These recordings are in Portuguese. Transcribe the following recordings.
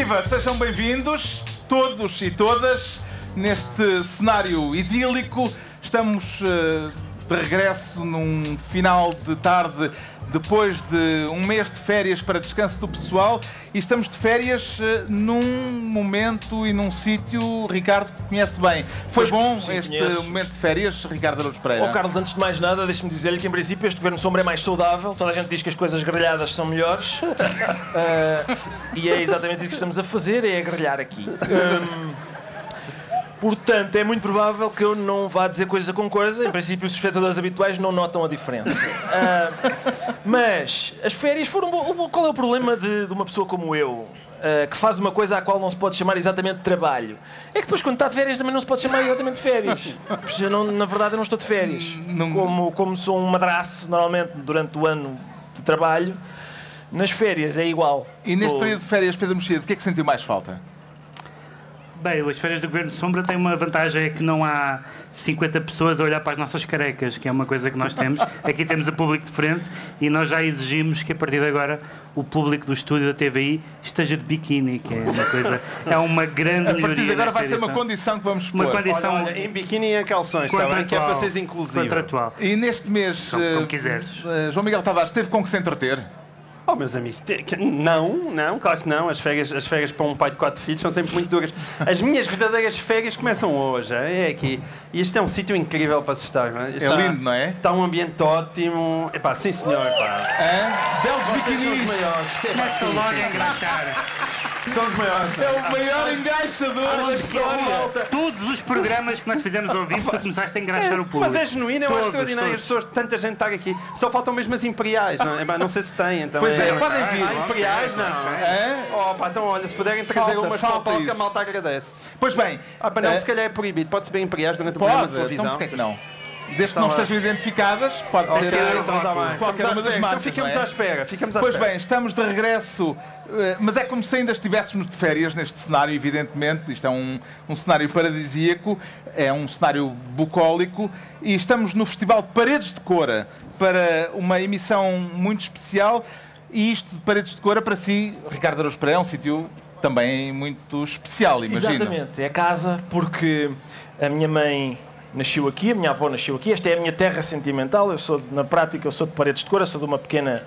Viva, sejam bem-vindos, todos e todas, neste cenário idílico. Estamos uh, de regresso num final de tarde depois de um mês de férias para descanso do pessoal e estamos de férias uh, num momento e num sítio, Ricardo, que conhece bem. Foi Pois, bom sim, este conheço. momento de férias, Ricardo Araújo Pereira? Ó Carlos, antes de mais nada, deixe-me dizer-lhe que em princípio este governo sombra é mais saudável. Toda a gente diz que as coisas grelhadas são melhores. Ah, e é exatamente isso que estamos a fazer, é grelhar aqui. Hum, portanto, é muito provável que eu não vá dizer coisa com coisa. Em princípio, os espectadores habituais não notam a diferença. Ah, mas as férias foram. Qual é o problema de, de uma pessoa como eu? ah, que faz uma coisa à qual não se pode chamar exatamente de trabalho. É que depois, quando está de férias, também não se pode chamar exatamente de férias. Porque eu não- na verdade, eu não estou de férias. Como, como sou um madraço, normalmente, durante o ano de trabalho, nas férias é igual. E neste Estou- período de férias, Pedro Mexia, de que é que sentiu mais falta? Bem, as férias do Governo de Sombra têm uma vantagem, é que não há 50 pessoas a olhar para as nossas carecas, que é uma coisa que nós temos. Aqui temos o público de frente e nós já exigimos que a partir de agora o público do estúdio da TVI esteja de biquíni, que é uma coisa, é uma grande A melhoria. partir de agora vai ser uma condição que vamos Uma pôr. condição Olha, olha, em biquíni e em calções, está bem? Que é para seres inclusivo. Contratual. E neste mês, Como- como eh, quiseres. eh, João Miguel Tavares teve com que se entreter? Oh, meus amigos, te- não, não, claro que não. As férias, as férias para um pai de quatro filhos são sempre muito duras. As minhas verdadeiras férias começam hoje, é aqui. E este é um sítio incrível para se estar, não é? Está- lindo, não é? Está um ambiente ótimo. Epá, sim senhor, pá. Hã? Belos Vocês são os biquinis! maiores. Sim, pá, Começa sim, logo a engraxar. São os maiores. É o maior engaixador da história! Todos os programas que nós fizemos ao vivo, tu começaste a engraxar o público. Mas é genuíno, eu acho Todos, extraordinário as pessoas, tanta gente estar aqui. Só faltam mesmo as imperiais, não, é? Não sei se têm. Então Pois é, podem vir. Ah, imperiais não. Hã? Oh, pá, então olha, se puderem trazer Falta, umas falta palco, a malta agradece. Pois bem, pá, não, eh, se calhar é proibido. Pode-se ver imperiais durante o programa de pode, televisão. então porquê que não? Desde que não Tá bem. estejam identificadas, pode ser então tá bem. qualquer uma das marcas, Então ficamos não é? à espera. Ficamos à Pois espera. bem, estamos de regresso, eh, mas é como se ainda estivéssemos de férias neste cenário, evidentemente. Isto é um, um cenário paradisíaco, é um cenário bucólico e estamos no Festival de Paredes de Cora para uma emissão muito especial. E isto de Paredes de Cora, para si, Ricardo Araújo Pereira, é um sítio também muito especial, imagino. Exatamente, é casa porque a minha mãe nasceu aqui, a minha avó nasceu aqui, esta é a minha terra sentimental, eu sou, na prática, eu sou de Paredes de Cora, sou de uma pequena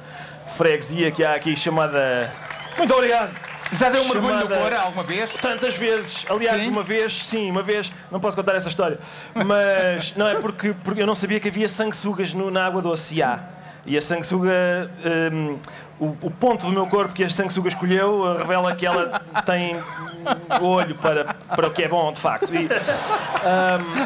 freguesia que há aqui chamada... Muito obrigado! Já deu um mergulho no Cora alguma vez? Tantas vezes, aliás, Sim? uma vez, sim, uma vez, não posso contar essa história, mas não é porque, porque eu não sabia que havia sanguessugas no, na água doce e há. E a sanguessuga, hum, o, o ponto do meu corpo que a sanguessuga escolheu uh, revela que ela tem olho para, para o que é bom, de facto. E, hum,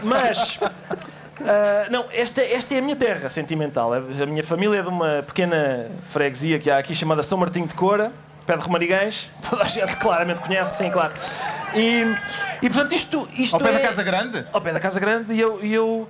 mas, uh, não, esta, esta é a minha terra sentimental. A minha família é de uma pequena freguesia que há aqui chamada São Martinho de Cora, pé de Romarigués. Toda a gente claramente conhece, sim, claro. E, e portanto, isto, isto Ao pé da é- Casa Grande? ao pé da Casa Grande e eu, e eu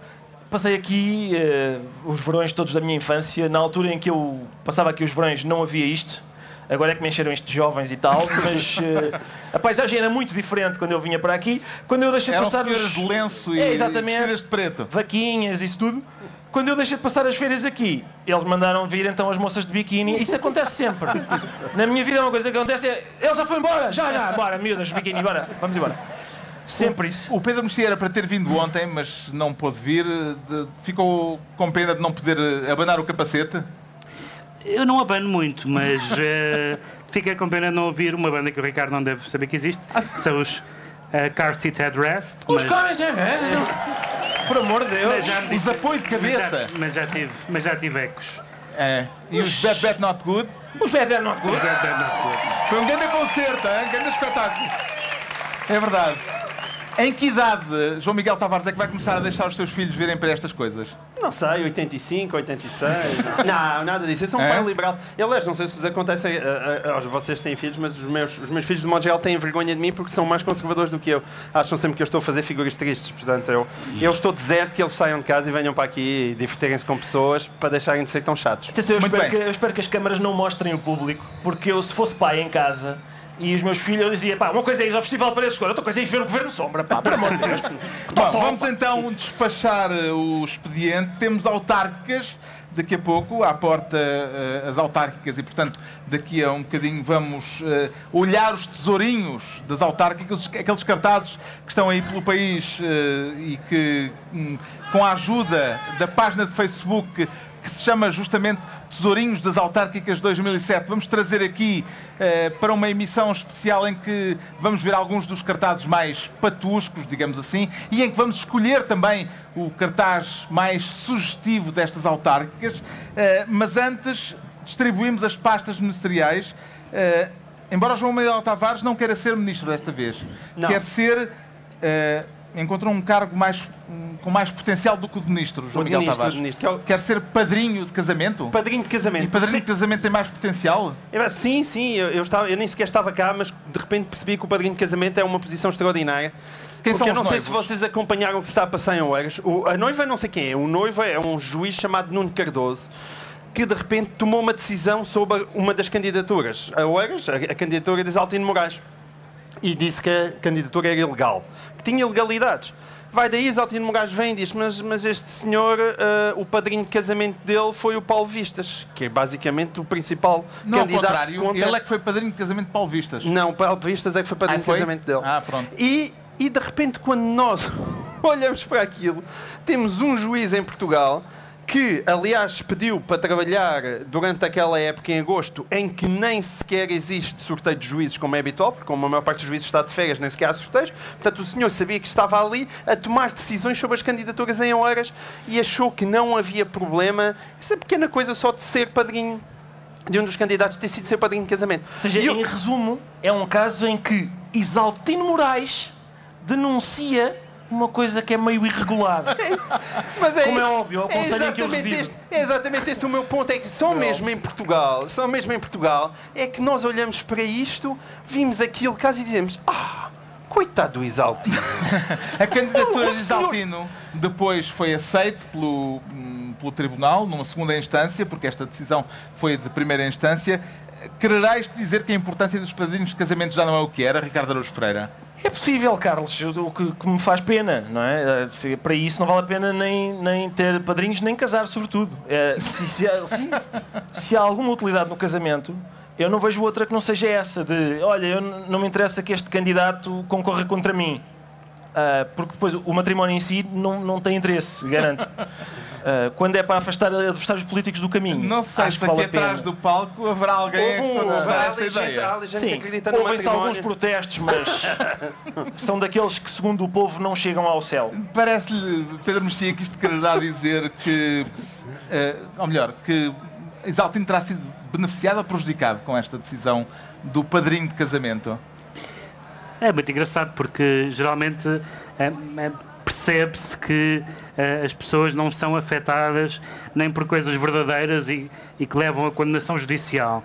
passei aqui eh, os verões todos da minha infância. Na altura em que eu passava aqui os verões não havia isto. Agora é que me encheram isto de jovens e tal, mas eh, a paisagem era muito diferente quando eu vinha para aqui. Quando eu deixei de Eram passar os... de lenço e É, exatamente. vestidas de preto. vaquinhas, isso tudo. Quando eu deixei de passar as férias aqui, eles mandaram vir então as moças de biquíni. Isso acontece sempre. Na minha vida, uma coisa que acontece é. Ele já foi embora, já, já, bora, miúdas, biquíni, bora, vamos embora. Sempre isso. O Pedro Mexia era para ter vindo ontem, mas não pôde vir. de- ficou com pena de não poder eh, abanar o capacete. Eu não abano muito, mas eh, fiquei com pena de não ouvir uma banda que o Ricardo não deve saber que existe, que são os eh, Car Seat Headrest. Os mas- caras, é, é, Por amor de Deus. já me Os disse- apoio de mas já- cabeça. Mas já, tive, mas já tive ecos. É. E os Bad Bad Not Good. Os. Bad, bad, not good. Foi um grande concerto, hein? um grande espetáculo. É verdade. Em que idade, João Miguel Tavares, é que vai começar a deixar os seus filhos virem para estas coisas? Não sei, 85, 86. Não, nada disso. Eu sou um É? pai liberal. E, aliás, não sei se vos acontece a, a, aos vocês têm filhos, mas os meus, os meus filhos, de modo geral, têm vergonha de mim porque são mais conservadores do que eu. Acham sempre que eu estou a fazer figuras tristes. Portanto, eu, eu estou deserto que eles saiam de casa e venham para aqui e divertirem-se com pessoas para deixarem de ser tão chatos. Atenção, eu espero, que, eu espero que as câmaras não mostrem o público, porque eu, se fosse pai em casa e os meus filhos, eu dizia, pá, uma coisa é ir ao Festival Paredes de Cor, outra coisa é ir ver o Governo Sombra, pá, pelo amor de Deus. Bom, vamos então despachar eh, o expediente. Temos autárquicas daqui a pouco, à porta uh, as autárquicas, e portanto daqui a um bocadinho vamos uh, olhar os tesourinhos das autárquicas, aqueles cartazes que estão aí pelo país e que, um, com a ajuda da página de Facebook que se chama justamente Tesourinhos das Autárquicas 2007. Vamos trazer aqui eh, para uma emissão especial em que vamos ver alguns dos cartazes mais patuscos, digamos assim, e em que vamos escolher também o cartaz mais sugestivo destas autárquicas. Eh, mas antes distribuímos as pastas ministeriais. Eh, embora João Manuel Tavares não queira ser ministro desta vez, não. quer ser encontrou um cargo mais, com mais potencial do que o de ministro, João o Miguel ministro, Tavares. Ministro, que é o... Quer ser padrinho de casamento? Padrinho de casamento. E padrinho sim. de casamento tem mais potencial? É, sim, sim. Eu, eu, estava, eu nem sequer estava cá, mas de repente percebi que o padrinho de casamento é uma posição extraordinária. Quem Porque eu não sei se vocês acompanharam o que se está a passar em Oeiras. a noiva não sei quem é. O noivo é um juiz chamado Nuno Cardoso que de repente tomou uma decisão sobre uma das candidaturas. A Oeiras, a, a candidatura de Isaltino Moraes. E disse que a candidatura era ilegal tinha ilegalidades. Vai daí, Exaltino Moraes vem e diz: Mas, mas este senhor, uh, o padrinho de casamento dele foi o Paulo Vistas, que é basicamente o principal não, candidato. Ao contrário, contra... ele é que foi padrinho de casamento de Paulo Vistas. Não, Paulo Vistas é que foi padrinho ah, foi? de casamento dele. Ah, pronto. E, e de repente, quando nós olhamos para aquilo, temos um juiz em Portugal que, aliás, pediu para trabalhar durante aquela época em agosto, em que nem sequer existe sorteio de juízes, como é habitual, porque como a maior parte dos juízes está de férias, nem sequer há sorteios. Portanto, o senhor sabia que estava ali a tomar decisões sobre as candidaturas em horas e achou que não havia problema. Essa pequena coisa só de ser padrinho de um dos candidatos ter sido ser padrinho de casamento. Ou seja, eu... em resumo, é um caso em que Isaltino Moraes denuncia uma coisa que é meio irregular. Mas é Como é isso. é óbvio, é o conselho é em que eu resido. Este, é exatamente esse o meu ponto, é que só mesmo em Portugal, só mesmo em Portugal, é que nós olhamos para isto, vimos aquilo caso e dizemos, ah, coitado do Isaltino. A candidatura de Isaltino depois foi aceita pelo, pelo Tribunal, numa segunda instância, porque esta decisão foi de primeira instância. Quererás dizer que a importância dos padrinhos de casamento já não é o que era, Ricardo Araújo Pereira? É possível, Carlos, o que, que, me faz pena, não é? Se, para isso não vale a pena nem, nem ter padrinhos, nem casar, sobretudo. É, se, se, se, se, há alguma utilidade no casamento, eu não vejo outra que não seja essa, de olha, eu não me interessa que este candidato concorra contra mim. Uh, porque depois o matrimónio em si não, não tem interesse, garanto. Uh, quando é para afastar adversários políticos do caminho. Não sei se aqui atrás do palco haverá alguém um, a contestar essa ideia. Sim, houve alguns protestos, mas são daqueles que, segundo o povo, não chegam ao céu. Parece-lhe, Pedro Mexia, que isto quererá dizer que, uh, ou melhor, que Exaltino terá sido beneficiado ou prejudicado com esta decisão do padrinho de casamento? É muito engraçado porque geralmente é, é, percebe-se que uh, as pessoas não são afetadas nem por coisas verdadeiras e, e que levam a condenação judicial.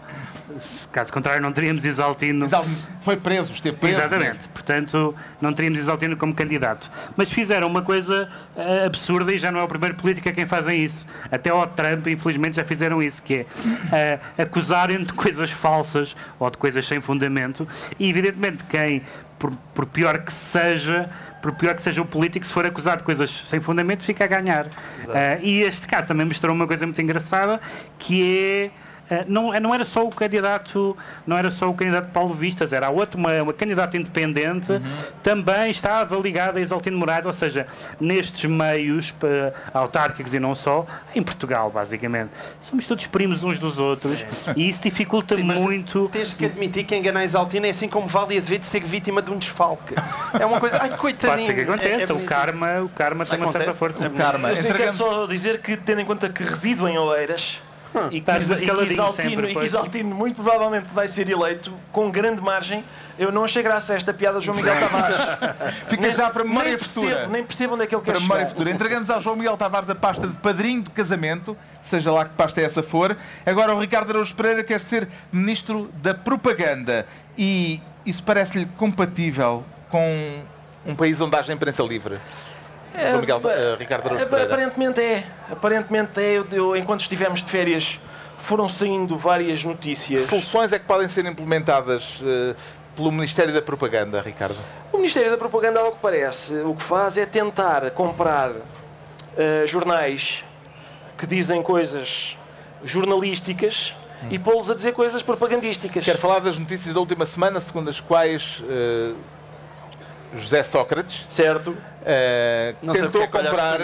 Se, caso contrário, não teríamos Isaltino. Isaltino foi preso, esteve preso. Exatamente, mesmo. portanto, não teríamos Isaltino como candidato. Mas fizeram uma coisa uh, absurda e já não é o primeiro político a quem fazem isso. Até ao Trump, infelizmente, já fizeram isso, que é uh, acusarem de coisas falsas ou de coisas sem fundamento. E, evidentemente, quem, por, por pior que seja, por pior que seja o político, se for acusado de coisas sem fundamento, fica a ganhar. Uh, e este caso também mostrou uma coisa muito engraçada, que é não, não era só o candidato, não era só o candidato Paulo Vistas, era outro, uma, uma candidata independente, uhum. também estava ligada a Exaltino Moraes, ou seja, nestes meios autárquicos e não só, em Portugal, basicamente. Somos todos primos uns dos outros e isso dificulta Sim, muito. Tens que admitir que enganar Exaltino é assim como vale às vezes ser vítima de um desfalque. É uma coisa. Ai, coitadinho. Pode ser que aconteça. É, é o, karma, o karma tem acontece. uma certa força. O karma. Eu quero só dizer que, tendo em conta que resido em Oeiras, e que, e, que Isaltino, e que Isaltino muito provavelmente vai ser eleito com grande margem. Eu não achei graça a esta piada de João Miguel Tavares. Fica já para memória nem futura. Percebo, nem percebo onde é que ele quer para chegar. memória futura. Entregamos ao João Miguel Tavares a pasta de padrinho do casamento, seja lá que pasta essa for. Agora o Ricardo Araújo Pereira quer ser ministro da propaganda. E isso parece-lhe compatível com um país onde haja imprensa livre? É, Miguel, uh, Ricardo Aparentemente é. Aparentemente é. Eu, eu, enquanto estivemos de férias, foram saindo várias notícias. Que soluções é que podem ser implementadas uh, pelo Ministério da Propaganda, Ricardo? O Ministério da Propaganda, ao que parece, o que faz é tentar comprar uh, jornais que dizem coisas jornalísticas e pô-los a dizer coisas propagandísticas. Quero falar das notícias da última semana, segundo as quais José Sócrates Certo? Não sei tentou é que comprar.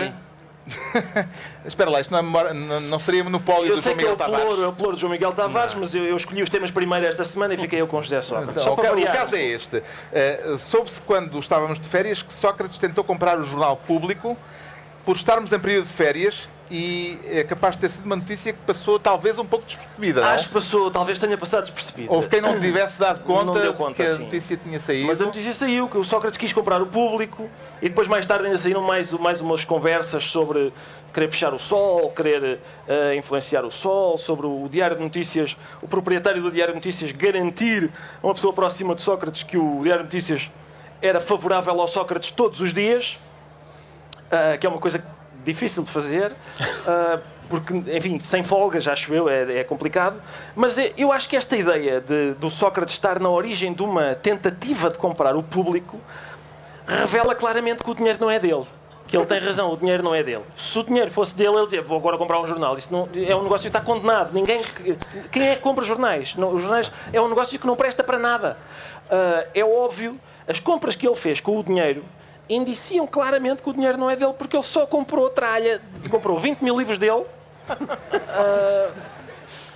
Espera lá, isto não, é não- não seria monopólio Eu do sei João que é Miguel Tavares. pelouro, é o pelouro de João Miguel Tavares, mas eu, eu escolhi os temas primeiro esta semana e fiquei eu com José Sócrates. Então, o, o caso é este. Eh, Soube-se quando estávamos de férias que Sócrates tentou comprar o jornal público por estarmos em período de férias e é capaz de ter sido uma notícia que passou talvez um pouco despercebida. não? Acho que passou, talvez tenha passado despercebido. Houve quem não tivesse dado conta, conta, que a sim. notícia tinha saído. Mas a notícia saiu que o Sócrates quis comprar o público e depois mais tarde ainda saíram mais, mais umas conversas sobre querer fechar o Sol, querer eh, influenciar o Sol, sobre o Diário de Notícias, o proprietário do Diário de Notícias garantir a uma pessoa próxima de Sócrates que o Diário de Notícias era favorável ao Sócrates todos os dias, ah, que é uma coisa difícil de fazer, ah, porque, enfim, sem folgas, acho eu, é, é complicado. Mas eh, eu acho que esta ideia de, do Sócrates estar na origem de uma tentativa de comprar o público revela claramente que o dinheiro não é dele. Que ele tem razão, o dinheiro não é dele. Se o dinheiro fosse dele, ele dizia: Vou agora comprar um jornal. Isso não, é um negócio que está condenado. Ninguém, quem é que compra jornais? Não, os jornais é um negócio que não presta para nada. Ah, é óbvio, as compras que ele fez com o dinheiro indiciam claramente que o dinheiro não é dele, porque ele só comprou tralha, comprou 20 mil livros dele. ah,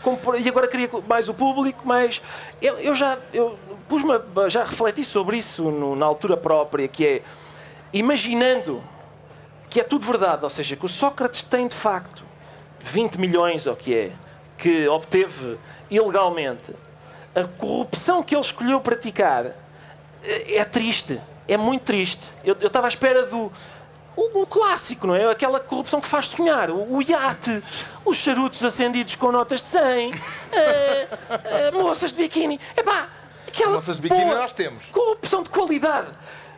comprou- e agora queria mais o público, mas eu, eu já eu pus-me a- já refleti sobre isso no- na altura própria, que é imaginando que é tudo verdade, ou seja, que o Sócrates tem de facto 20 milhões, ou que é, que obteve ilegalmente, a corrupção que ele escolheu praticar é é triste, é muito triste. Eu estava à espera do. O, clássico, não é? Aquela corrupção que faz sonhar. O, o iate, os charutos acendidos com notas de 100, eh, eh, moças de biquíni. Epá, aquela. Moças de biquíni nós temos. Corrupção de qualidade.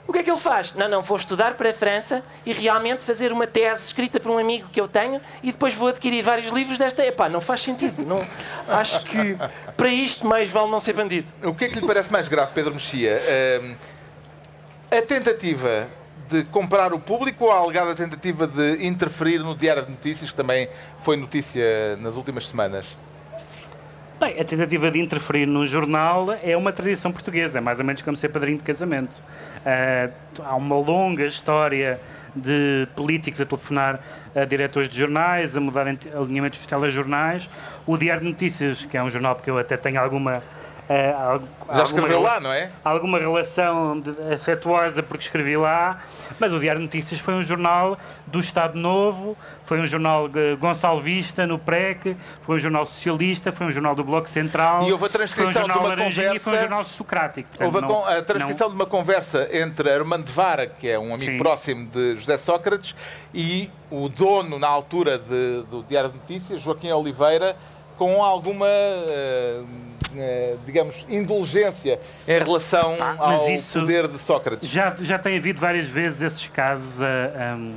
O que é que ele faz? Não, não, vou estudar para a França e realmente fazer uma tese escrita por um amigo que eu tenho e depois vou adquirir vários livros desta. Epá, não faz sentido. Não, acho que para isto mais vale não ser bandido. O que é que lhe parece mais grave, Pedro Mexia? Ahm, a tentativa de comprar o público ou a alegada tentativa de interferir no Diário de Notícias, que também foi notícia nas últimas semanas? Bem, a tentativa de interferir no jornal é uma tradição portuguesa, é mais ou menos como ser padrinho de casamento. Ah, há uma longa história de políticos a telefonar a diretores de jornais, a mudarem te- alinhamentos dos telejornais. O Diário de Notícias, que é um jornal que eu até tenho alguma. Algu- Já alguma escreveu rela- lá, não é? alguma relação de- afetuosa porque escrevi lá, mas o Diário de Notícias foi um jornal do Estado Novo, foi um jornal gonçalvista no PREC, foi um jornal socialista, foi um jornal do Bloco Central, E houve a foi um transcrição jornal de uma e foi um conversa- jornal socrático. Portanto, Houve a, não- a transcrição de uma conversa entre Armando Vara, que é um amigo Sim. próximo de José Sócrates, e o dono, na altura, de- do Diário de Notícias, Joaquim Oliveira, com alguma, eh, digamos, indulgência em relação Ah, ao isso- poder de Sócrates. Já, já tem havido várias vezes esses casos ah, ahm,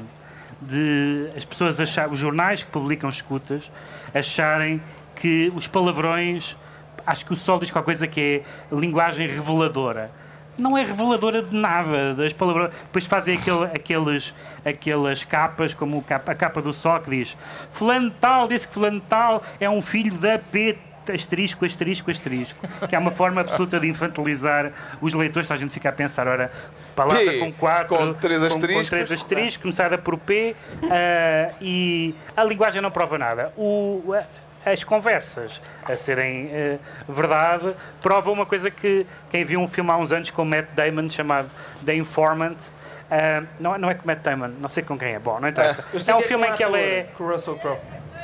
de as pessoas achar, os jornais que publicam escutas acharem que os palavrões, acho que o Sol diz qualquer coisa que é linguagem reveladora. Não é reveladora de nada das palavras. Depois fazem aquele, aqueles, aquelas capas, como a capa do Sol que diz Fulano tal disse que Fulano tal é um filho da P asterisco, asterisco, asterisco. Que é uma forma absoluta de infantilizar os leitores. A gente fica a pensar, ora, palavra P, com quatro, com três com, com asteriscos. três asteriscos, começada por P, ah, e a linguagem não prova nada. O, as conversas a serem eh, verdade provam uma coisa que quem viu um filme há uns anos com o Matt Damon chamado The Informant. ah, não, é- não é com o Matt Damon, não sei com quem é. Bom, não interessa. Sei É um é filme em que ele ator. é. Com o Russell Crowe.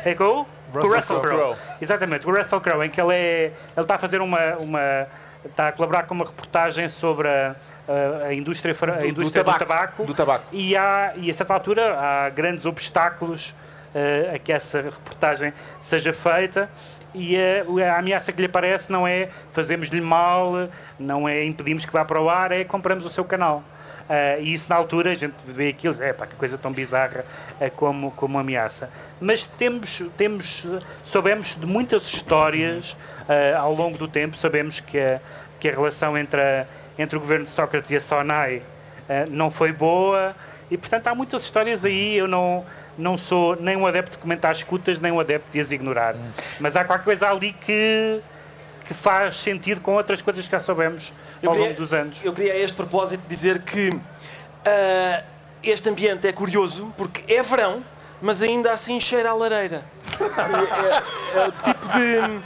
É com o? Com o Russell Crowe. Exatamente, com o Russell Crowe, em que ele é. Ele está a fazer uma. uma está a colaborar com uma reportagem sobre a, a- a indústria, a indústria do, tabaco. tabaco. Do tabaco. E, há, e a certa altura há grandes obstáculos eh, a que essa reportagem seja feita. E eh, a ameaça que lhe aparece não é fazemos-lhe mal, não é impedimos que vá para o ar, é compramos o seu canal. Ah, e isso na altura a gente vê aquilo, é pá, que coisa tão bizarra eh, como, como ameaça. Mas temos, temos, soubemos de muitas histórias eh, ao longo do tempo, sabemos que a, que a relação entre, a- entre o governo de Sócrates e a SONAI não foi boa e portanto há muitas histórias aí, eu não, não sou nem um adepto de comentar escutas, nem um adepto de as ignorar. Mas há qualquer coisa ali que, que faz sentido com outras coisas que já soubemos Eu ao queria- longo dos anos. Eu queria a este propósito dizer que ah, este ambiente é curioso porque é verão, mas ainda assim cheira à lareira. É, é- é o tipo de.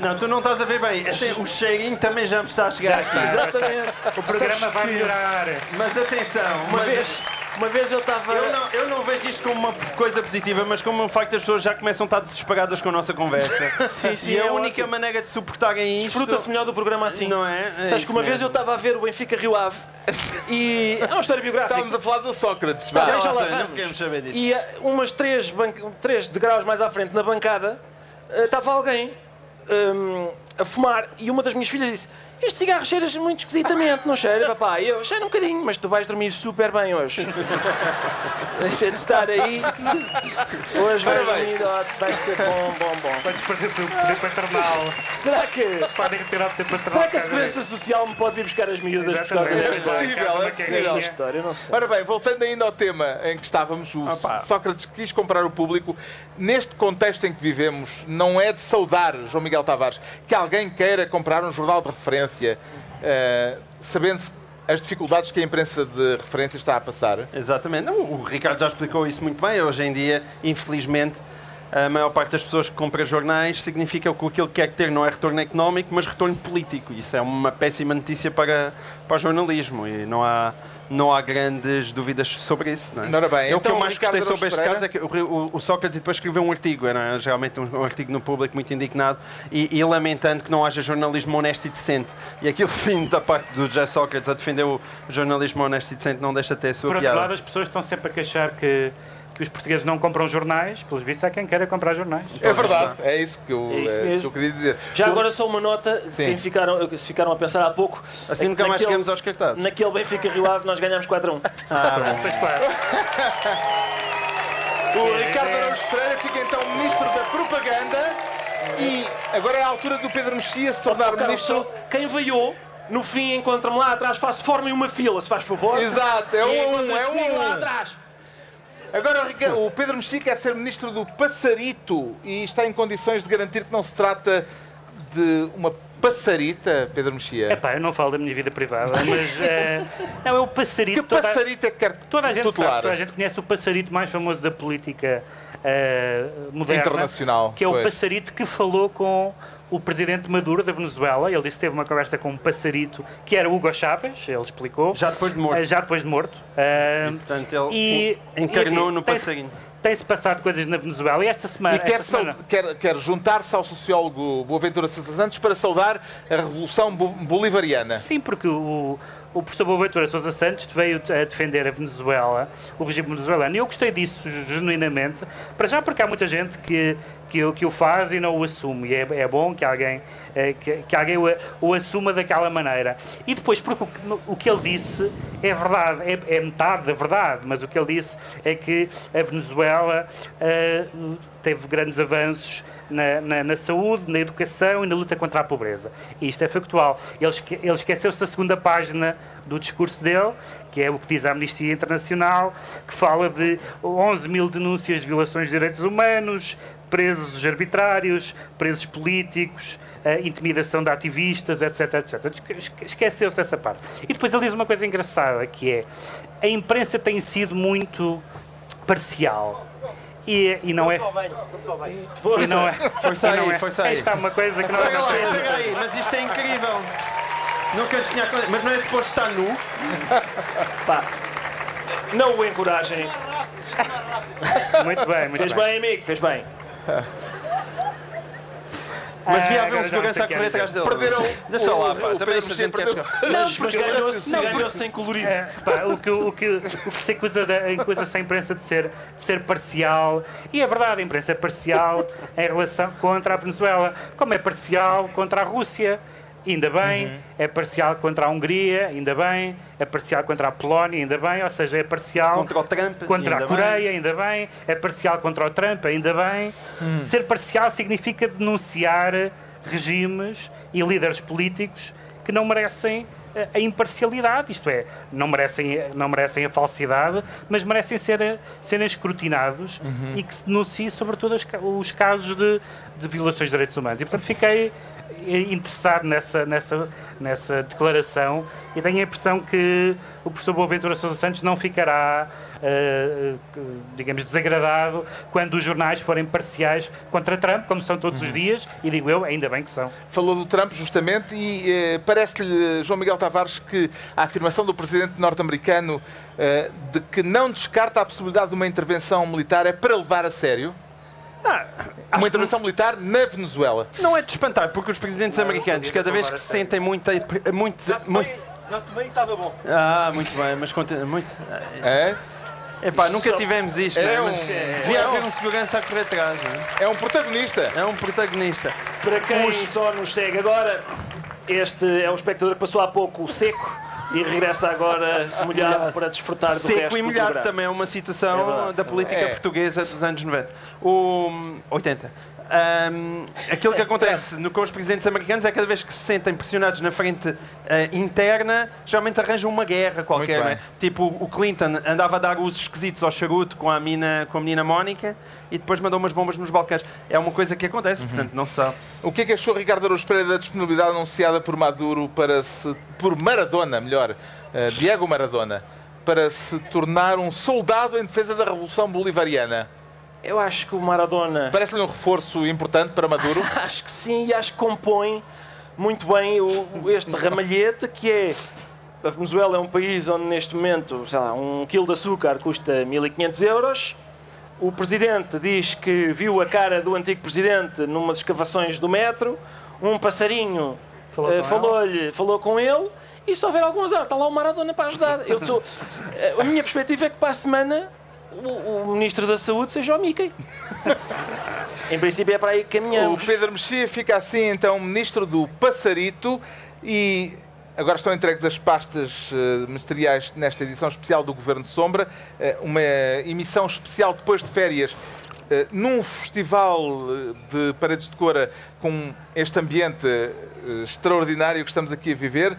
Não, tu não estás a ver bem. Este- o cheirinho também já me está a chegar. está. Exatamente. O programa Sabes vai que melhorar. Mas atenção, Uma mas- vez, uma vez eu estava. Eu não, eu não vejo isto como uma coisa positiva, mas como um facto as pessoas já começam a estar desesperadas com a nossa conversa. Sim, sim, e a é única ótimo. maneira de suportarem isto. Desfruta-se melhor do programa assim. Não é? É Sabes que uma vez mesmo. eu estava a ver o Benfica Rio Ave e. É uma história biográfica. Estávamos a falar do Sócrates. Vá. já Não, lá sei, não vamos. queremos saber disso. E ah, umas três, ban- três degraus mais à frente na bancada estava alguém hum, a fumar e uma das minhas filhas disse este cigarro cheira muito esquisitamente, não cheira, papá? E eu, cheira um bocadinho, mas tu vais dormir super bem hoje. Deixa de estar aí. Hoje vais dormir, vai ser bom, bom, bom. Podes perder o teu poder paternal. Será que, Podem retirar o teu paternal. será que a cada Segurança Social me pode vir buscar as miúdas por causa desta, possível, é possível. história? Não sei. Ora bem, voltando ainda ao tema em que estávamos, o Opa. Sócrates quis comprar o público. Neste contexto em que vivemos, não é de saudar, João Miguel Tavares, que alguém queira comprar um jornal de referência, eh, sabendo-se as dificuldades que a imprensa de referência está a passar. Exatamente. Não, o Ricardo já explicou isso muito bem. Hoje em dia, infelizmente, a maior parte das pessoas que compram jornais significa que aquilo que quer ter não é retorno económico, mas retorno político. Isso é uma péssima notícia para, para o jornalismo e não há, não há grandes dúvidas sobre isso. Não é? Ora bem, Eu, o que então, eu mais Ricardo gostei sobre este caso é que o, o- o Sócrates depois escreveu um artigo, era geralmente um, um artigo no público muito indignado e, e lamentando que não haja jornalismo honesto e decente. E aquilo vindo da parte do José Sócrates a defender o jornalismo honesto e decente não deixa de ter a sua Por outro piada. lado, as pessoas estão sempre a queixar que, que os portugueses não compram jornais. Pelos vistos, há quem queira comprar jornais. É verdade, é isso que eu, É isso mesmo. que eu queria dizer. Já Tu- agora só uma nota, Sim. quem ficaram, se ficaram a pensar há pouco. Assim é nunca que mais naquele- chegamos aos cartazes. Naquele Benfica Rio Ave nós ganhámos 4 a 1. Ah, Pois claro. O Ricardo Araújo Pereira fica então Ministro da Propaganda e agora é a altura do Pedro Mexia se tornar Carlos, Ministro. quem veiou, no fim encontra-me lá atrás, faço formem uma fila, se faz favor. Exato, é E um a um, é um lá atrás. Agora o o Pedro Mexia quer ser Ministro do Passarito e está em condições de garantir que não se trata de uma passarita, Pedro Mexia. Epá, eu não falo da minha vida privada, mas eh, não, é o passarito. Que toda- passarita é que quer Toda a gente tutelar? sabe, toda a gente conhece o passarito mais famoso da política eh, moderna, Internacional, que é o pois. passarito que falou com o presidente Maduro da Venezuela. Ele disse que teve uma conversa com um passarito que era Hugo Chávez, ele explicou. Já depois de morto. Eh, já depois de morto. Eh, Portanto, ele e, encarnou enfim, no passarinho. Tem-se passado coisas na Venezuela e esta semana. E quer, semana quer- quer juntar-se ao sociólogo Boaventura Sousa Santos para saudar a Revolução Bo- Bolivariana. Sim, porque o, o professor Boaventura Sousa Santos veio a defender a Venezuela, o regime venezuelano, e eu gostei disso genuinamente, para já porque há muita gente que, que, que o faz e não o assume, e é, é bom que alguém, eh, que, que alguém o, o assuma daquela maneira. E depois porque o, o que ele disse é verdade, é, é metade da verdade, mas o que ele disse é que a Venezuela eh, teve grandes avanços na, na- na saúde, na educação e na luta contra a pobreza. E isto é factual. Ele, ele esqueceu-se da segunda página do discurso dele, que é o que diz a Amnistia Internacional, que fala de 11 mil denúncias de violações de direitos humanos, presos arbitrários, presos políticos, eh, intimidação de ativistas, etc, etc. Esque- esque- Esqueceu-se dessa parte. E depois ele diz uma coisa engraçada, que é a imprensa tem sido muito parcial. E, e não é. E não é. Força aí, não é. força aí. Esta é uma coisa que não é. Lá, mas isto é incrível. Nunca tinha. Mas não é suposto estar nu? Pá, não o encorajem. Muito bem, muito Fez bem. bem, amigo, fez bem. Mas Ah, devia haver um não segurança a correr é atrás dele. Perderam Deixa lá, pá. Também esta gente quer chegar. Mas, mas ganhou-se ganhou sem colorido. É, o, que, o, que, o que se acusa, da, acusa-se a imprensa de ser, de ser parcial, e é verdade, a imprensa é parcial em relação contra a Venezuela, como é parcial contra a Rússia, ainda bem, é parcial contra a Hungria, ainda bem, é parcial contra a Polónia, ainda bem, ou seja, é parcial Contra o Trump, contra ainda a Coreia, ainda bem, é parcial contra o Trump, ainda bem. Ser parcial significa denunciar regimes e líderes políticos que não merecem a imparcialidade, isto é, não merecem, não merecem a falsidade, mas merecem ser, serem escrutinados Uhum. e que se denuncie sobretudo os, ca- os casos de, de violações de direitos humanos. E portanto fiquei eh, interessado nessa, nessa, nessa declaração e tenho a impressão que o professor Boaventura Sousa Santos não ficará eh, digamos, desagradado quando os jornais forem parciais contra Trump, como são todos Uhum. os dias, e digo eu, ainda bem que são. Falou do Trump, justamente, e eh, parece-lhe, João Miguel Tavares, que a afirmação do presidente norte-americano eh, de que não descarta a possibilidade de uma intervenção militar é para levar a sério? Uma intervenção militar na Venezuela. Não é de espantar, porque os presidentes americanos, cada vez que se sentem muito. muito, muito Já tomei estava bom. ah, muito bem, mas continua. Muito, É? epá, nunca tivemos isto, É não um- é? Mas devia é um- haver um segurança a correr atrás, não é? É um protagonista. É um protagonista. Para quem só nos segue agora, este é um espectador que passou há pouco seco e regressa agora molhado para desfrutar do resto Seco e do molhado também é uma É citação verdade. da política É. portuguesa dos anos 90. O 80. Ahm, aquilo que acontece no, com os presidentes americanos é cada vez que se sentem pressionados na frente ah, interna, geralmente arranjam uma guerra qualquer. É? bem. Tipo, o Clinton andava a dar usos esquisitos ao charuto com a, mina, com a menina Mónica e depois mandou umas bombas nos Balcãs. É uma coisa que acontece, portanto, não se sabe. O que é que achou Ricardo Araújo Pereira da disponibilidade anunciada por Maduro para se. por Maradona, melhor, eh, Diego Maradona, para se tornar um soldado em defesa da Revolução Bolivariana? Eu acho que o Maradona. Parece-lhe um reforço importante para Maduro? Acho que sim, e acho que compõe muito bem o, este ramalhete que é. A Venezuela é um país onde neste momento, sei lá, um quilo de açúcar custa 1500 euros. O presidente diz que viu a cara do antigo presidente numas escavações do metro. Um passarinho Falou eh, com falou-lhe, falou com ele. E se houver algum azar, está lá o Maradona para ajudar. Eu sou, eh, a minha perspectiva é que para a semana o, o Ministro da Saúde seja o Mickey. em princípio é para aí que O caminhamos. Pedro Mexia fica assim, então, ministro do Passarito e agora estão entregues as pastas eh, ministeriais nesta edição especial do Governo Sombra, eh, uma emissão especial depois de férias. eh, Num festival de paredes de cora com este ambiente extraordinário que estamos aqui a viver,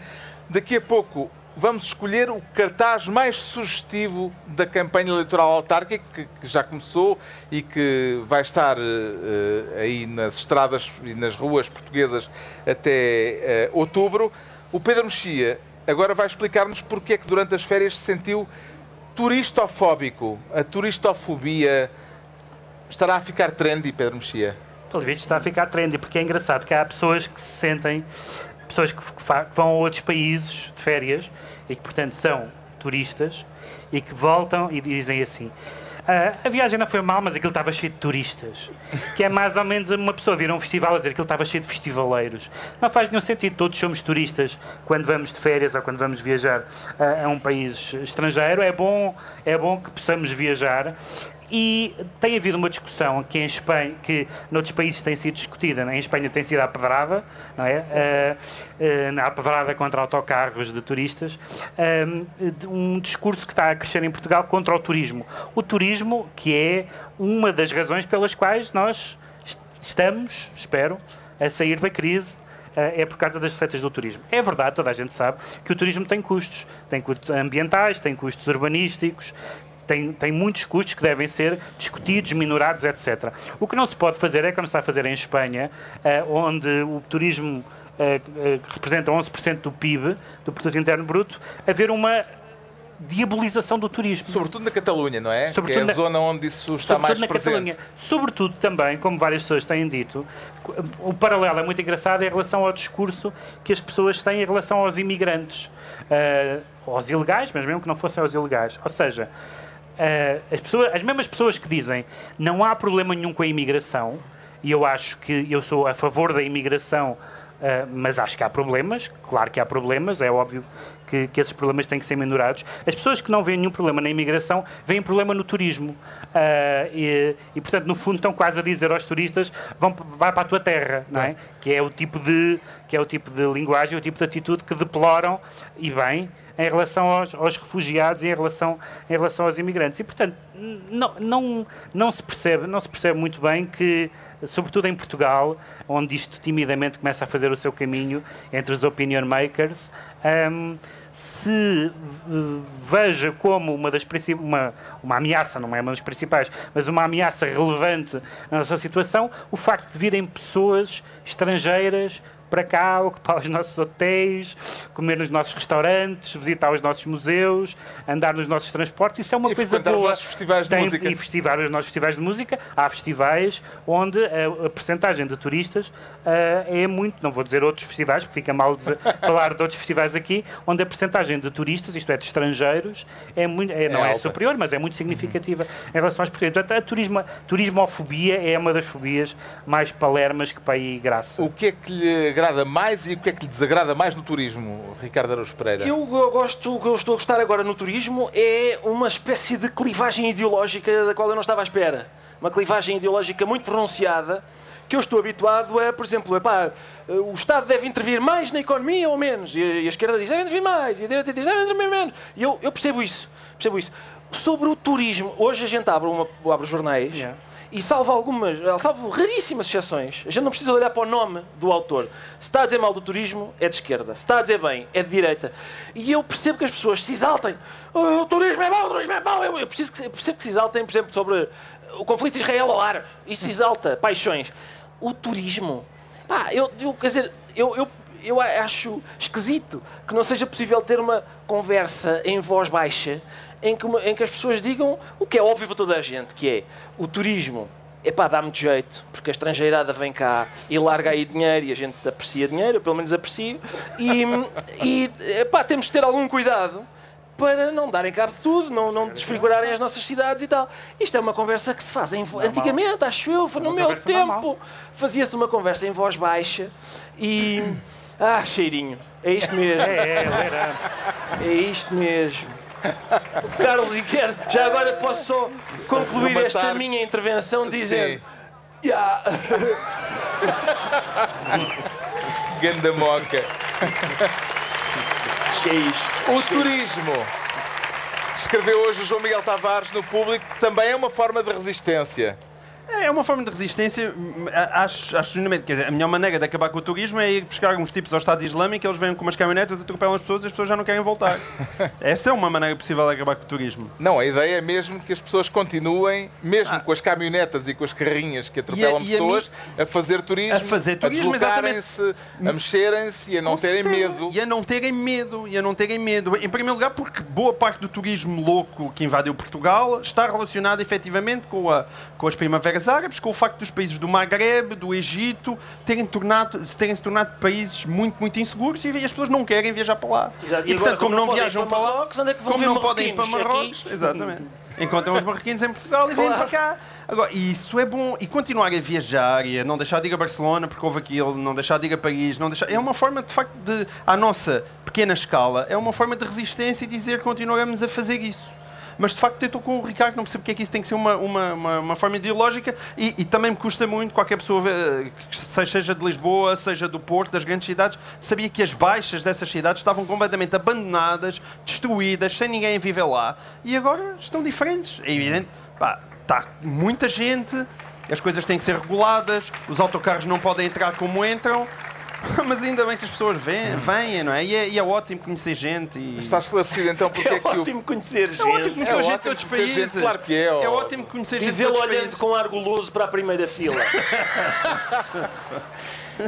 daqui a pouco vamos escolher o cartaz mais sugestivo da campanha eleitoral autárquica, que, que já começou e que vai estar eh, aí nas estradas e nas ruas portuguesas até eh, outubro. O Pedro Mexia agora vai explicar-nos porque é que durante as férias se sentiu turistofóbico. A turistofobia estará a ficar trendy, Pedro Mexia. Pelo visto está a ficar trendy, porque é engraçado que há pessoas que se sentem, pessoas que, que vão a outros países de férias e que, portanto, são turistas e que voltam e dizem assim. "Ah, a viagem não foi mal, mas aquilo estava cheio de turistas. Que é mais ou menos uma pessoa vir a um festival a dizer que aquilo estava cheio de festivaleiros. Não faz nenhum sentido. Todos somos turistas quando vamos de férias ou quando vamos viajar a, a um país estrangeiro. É bom, é bom que possamos viajar. E tem havido uma discussão que em Espanha, que noutros países tem sido discutida, né? em Espanha tem sido a pedrada, não é? Eh, eh, a pedrada contra autocarros de turistas, eh, de um discurso que está a crescer em Portugal contra o turismo. O turismo, que é uma das razões pelas quais nós est- estamos, espero, a sair da crise eh, é por causa das receitas do turismo. É verdade, toda a gente sabe que o turismo tem custos. Tem custos ambientais, tem custos urbanísticos, tem, tem muitos custos que devem ser discutidos, minorados, etc. O que não se pode fazer é como se está a fazer em Espanha, eh, onde o turismo eh, eh, representa 11% do PIB, do Produto Interno Bruto, haver uma diabolização do turismo. Sobretudo na Catalunha, não é? Sobretudo que é a na- zona onde isso está mais Sobretudo na presente. Catalunha. Sobretudo também, como várias pessoas têm dito, o paralelo é muito engraçado em relação ao discurso que as pessoas têm em relação aos imigrantes, ah, aos ilegais, mas mesmo que não fossem aos ilegais. Ou seja, ah, as, pessoas, as mesmas pessoas que dizem não há problema nenhum com a imigração, e eu acho que eu sou a favor da imigração, ah, mas acho que há problemas, claro que há problemas, é óbvio que, que esses problemas têm que ser minorados. As pessoas que não veem nenhum problema na imigração veem problema no turismo. Ah, e, e, portanto, no fundo, estão quase a dizer aos turistas: vão, vai para a tua terra, não é? Que é o tipo de, que é o tipo de linguagem, o tipo de atitude que deploram, e bem, em relação aos, aos refugiados e em relação, em relação aos imigrantes. E, portanto, não, não, não, se percebe, não se percebe muito bem que sobretudo em Portugal, onde isto timidamente começa a fazer o seu caminho entre os opinion makers, um, se veja como uma das uma, uma ameaça, não é uma das principais, mas uma ameaça relevante na nossa situação, o facto de virem pessoas estrangeiras para cá, ocupar os nossos hotéis, comer nos nossos restaurantes, visitar os nossos museus, andar nos nossos transportes. Isso é uma e coisa boa. os nossos festivais de Tem, música. E festivar os nossos festivais de música. Há festivais onde a, a percentagem de turistas uh, é muito, não vou dizer outros festivais, porque fica mal falar de outros festivais aqui, onde a percentagem de turistas, isto é, de estrangeiros, é muito, é, não é, é superior, mas é muito significativa uhum. em relação aos portugueses. Portanto, a turismo, turismofobia é uma das fobias mais palermas que para aí graça. O que é que lhe agrada mais e o que é que lhe desagrada mais no turismo, Ricardo Araújo Pereira? Eu, eu gosto, o que eu estou a gostar agora no turismo é uma espécie de clivagem ideológica da qual eu não estava à espera. Uma clivagem ideológica muito pronunciada que eu estou habituado a, por exemplo, epá, o Estado deve intervir mais na economia ou menos. E a, esquerda diz, deve intervir mais. E a direita diz, deve intervir menos. E eu, eu percebo isso. Percebo isso. Sobre o turismo, hoje a gente abre, uma, abre jornais... Yeah e salvo algumas, salvo raríssimas exceções, a gente não precisa olhar para o nome do autor. Se está a dizer mal do turismo, é de esquerda. Se está a dizer bem, é de direita. E eu percebo que as pessoas se exaltem. Oh, o turismo é mau, o turismo é mau. Eu, preciso que, eu percebo que se exaltem, por exemplo, sobre o conflito israelo-árabe. Isso exalta paixões. O turismo, pá, eu, eu quer dizer, eu, eu eu acho esquisito que não seja possível ter uma conversa em voz baixa em que, em que as pessoas digam o que é óbvio para toda a gente, que é o turismo epá, dá muito jeito, porque a estrangeirada vem cá e larga aí dinheiro e a gente aprecia dinheiro, eu pelo menos aprecio, e, e epá, temos de ter algum cuidado para não darem cabo de tudo, não, não desfigurarem as nossas cidades e tal. Isto é uma conversa que se faz em, antigamente, acho eu, no meu tempo, fazia-se uma conversa em voz baixa e... Ah, cheirinho, é isto mesmo. É, é, é, é isto mesmo. Carlos Iquer, já agora posso só concluir esta minha intervenção dizendo. Yeah. Ganda moca. Que é isto? O turismo. Escreveu hoje o João Miguel Tavares no público, também é uma forma de resistência. É uma forma de resistência, acho, acho genuinamente. a melhor maneira de acabar com o turismo é ir buscar uns tipos ao Estado Islâmico, eles vêm com umas caminhonetas, atropelam as pessoas e as pessoas já não querem voltar. Essa é uma maneira possível de acabar com o turismo. Não, a ideia é mesmo que as pessoas continuem, mesmo ah. com as caminhonetas e com as carrinhas que atropelam e a, pessoas, a, mim, a, fazer turismo, a, fazer turismo, a deslocarem-se, a mexerem-se e a não com terem certeza. medo. E a não terem medo, e a não terem medo. Em primeiro lugar, porque boa parte do turismo louco que invadiu Portugal está relacionado efetivamente com, a, com as primaveras árabes, com o facto dos países do Maghreb, do Egito, terem, tornado, terem se tornado países muito, muito inseguros e as pessoas não querem viajar para lá. Exato. E, e portanto, como, como não viajam para, Marrocos, lá, é como não podem ir para Marrocos, aqui? exatamente. Encontram os marroquinos em Portugal e vêm claro. para cá. Agora, isso é bom. E continuar a viajar e a não deixar de ir a Barcelona porque houve aquilo, não deixar de ir a Paris, não deixar. É uma forma, de facto, de, à nossa pequena escala, é uma forma de resistência e dizer que continuamos a fazer isso mas de facto estou com o Ricardo, não percebo porque é que isso tem que ser uma, uma, uma, uma forma ideológica e, e, também me custa muito qualquer pessoa, que seja de Lisboa, seja do Porto, das grandes cidades, sabia que as baixas dessas cidades estavam completamente abandonadas, destruídas, sem ninguém viver lá e agora estão diferentes. É evidente, pá, está muita gente, as coisas têm que ser reguladas, os autocarros não podem entrar como entram. Mas ainda bem que as pessoas vêm, vêm não é? E, é? e é ótimo conhecer gente. E... Está esclarecido então porque é, é que. É ótimo conhecer gente. É ótimo conhecer é gente de outros países. Gente, claro que é. É ótimo conhecer gente de outros olhando países. com ar goloso para a primeira fila.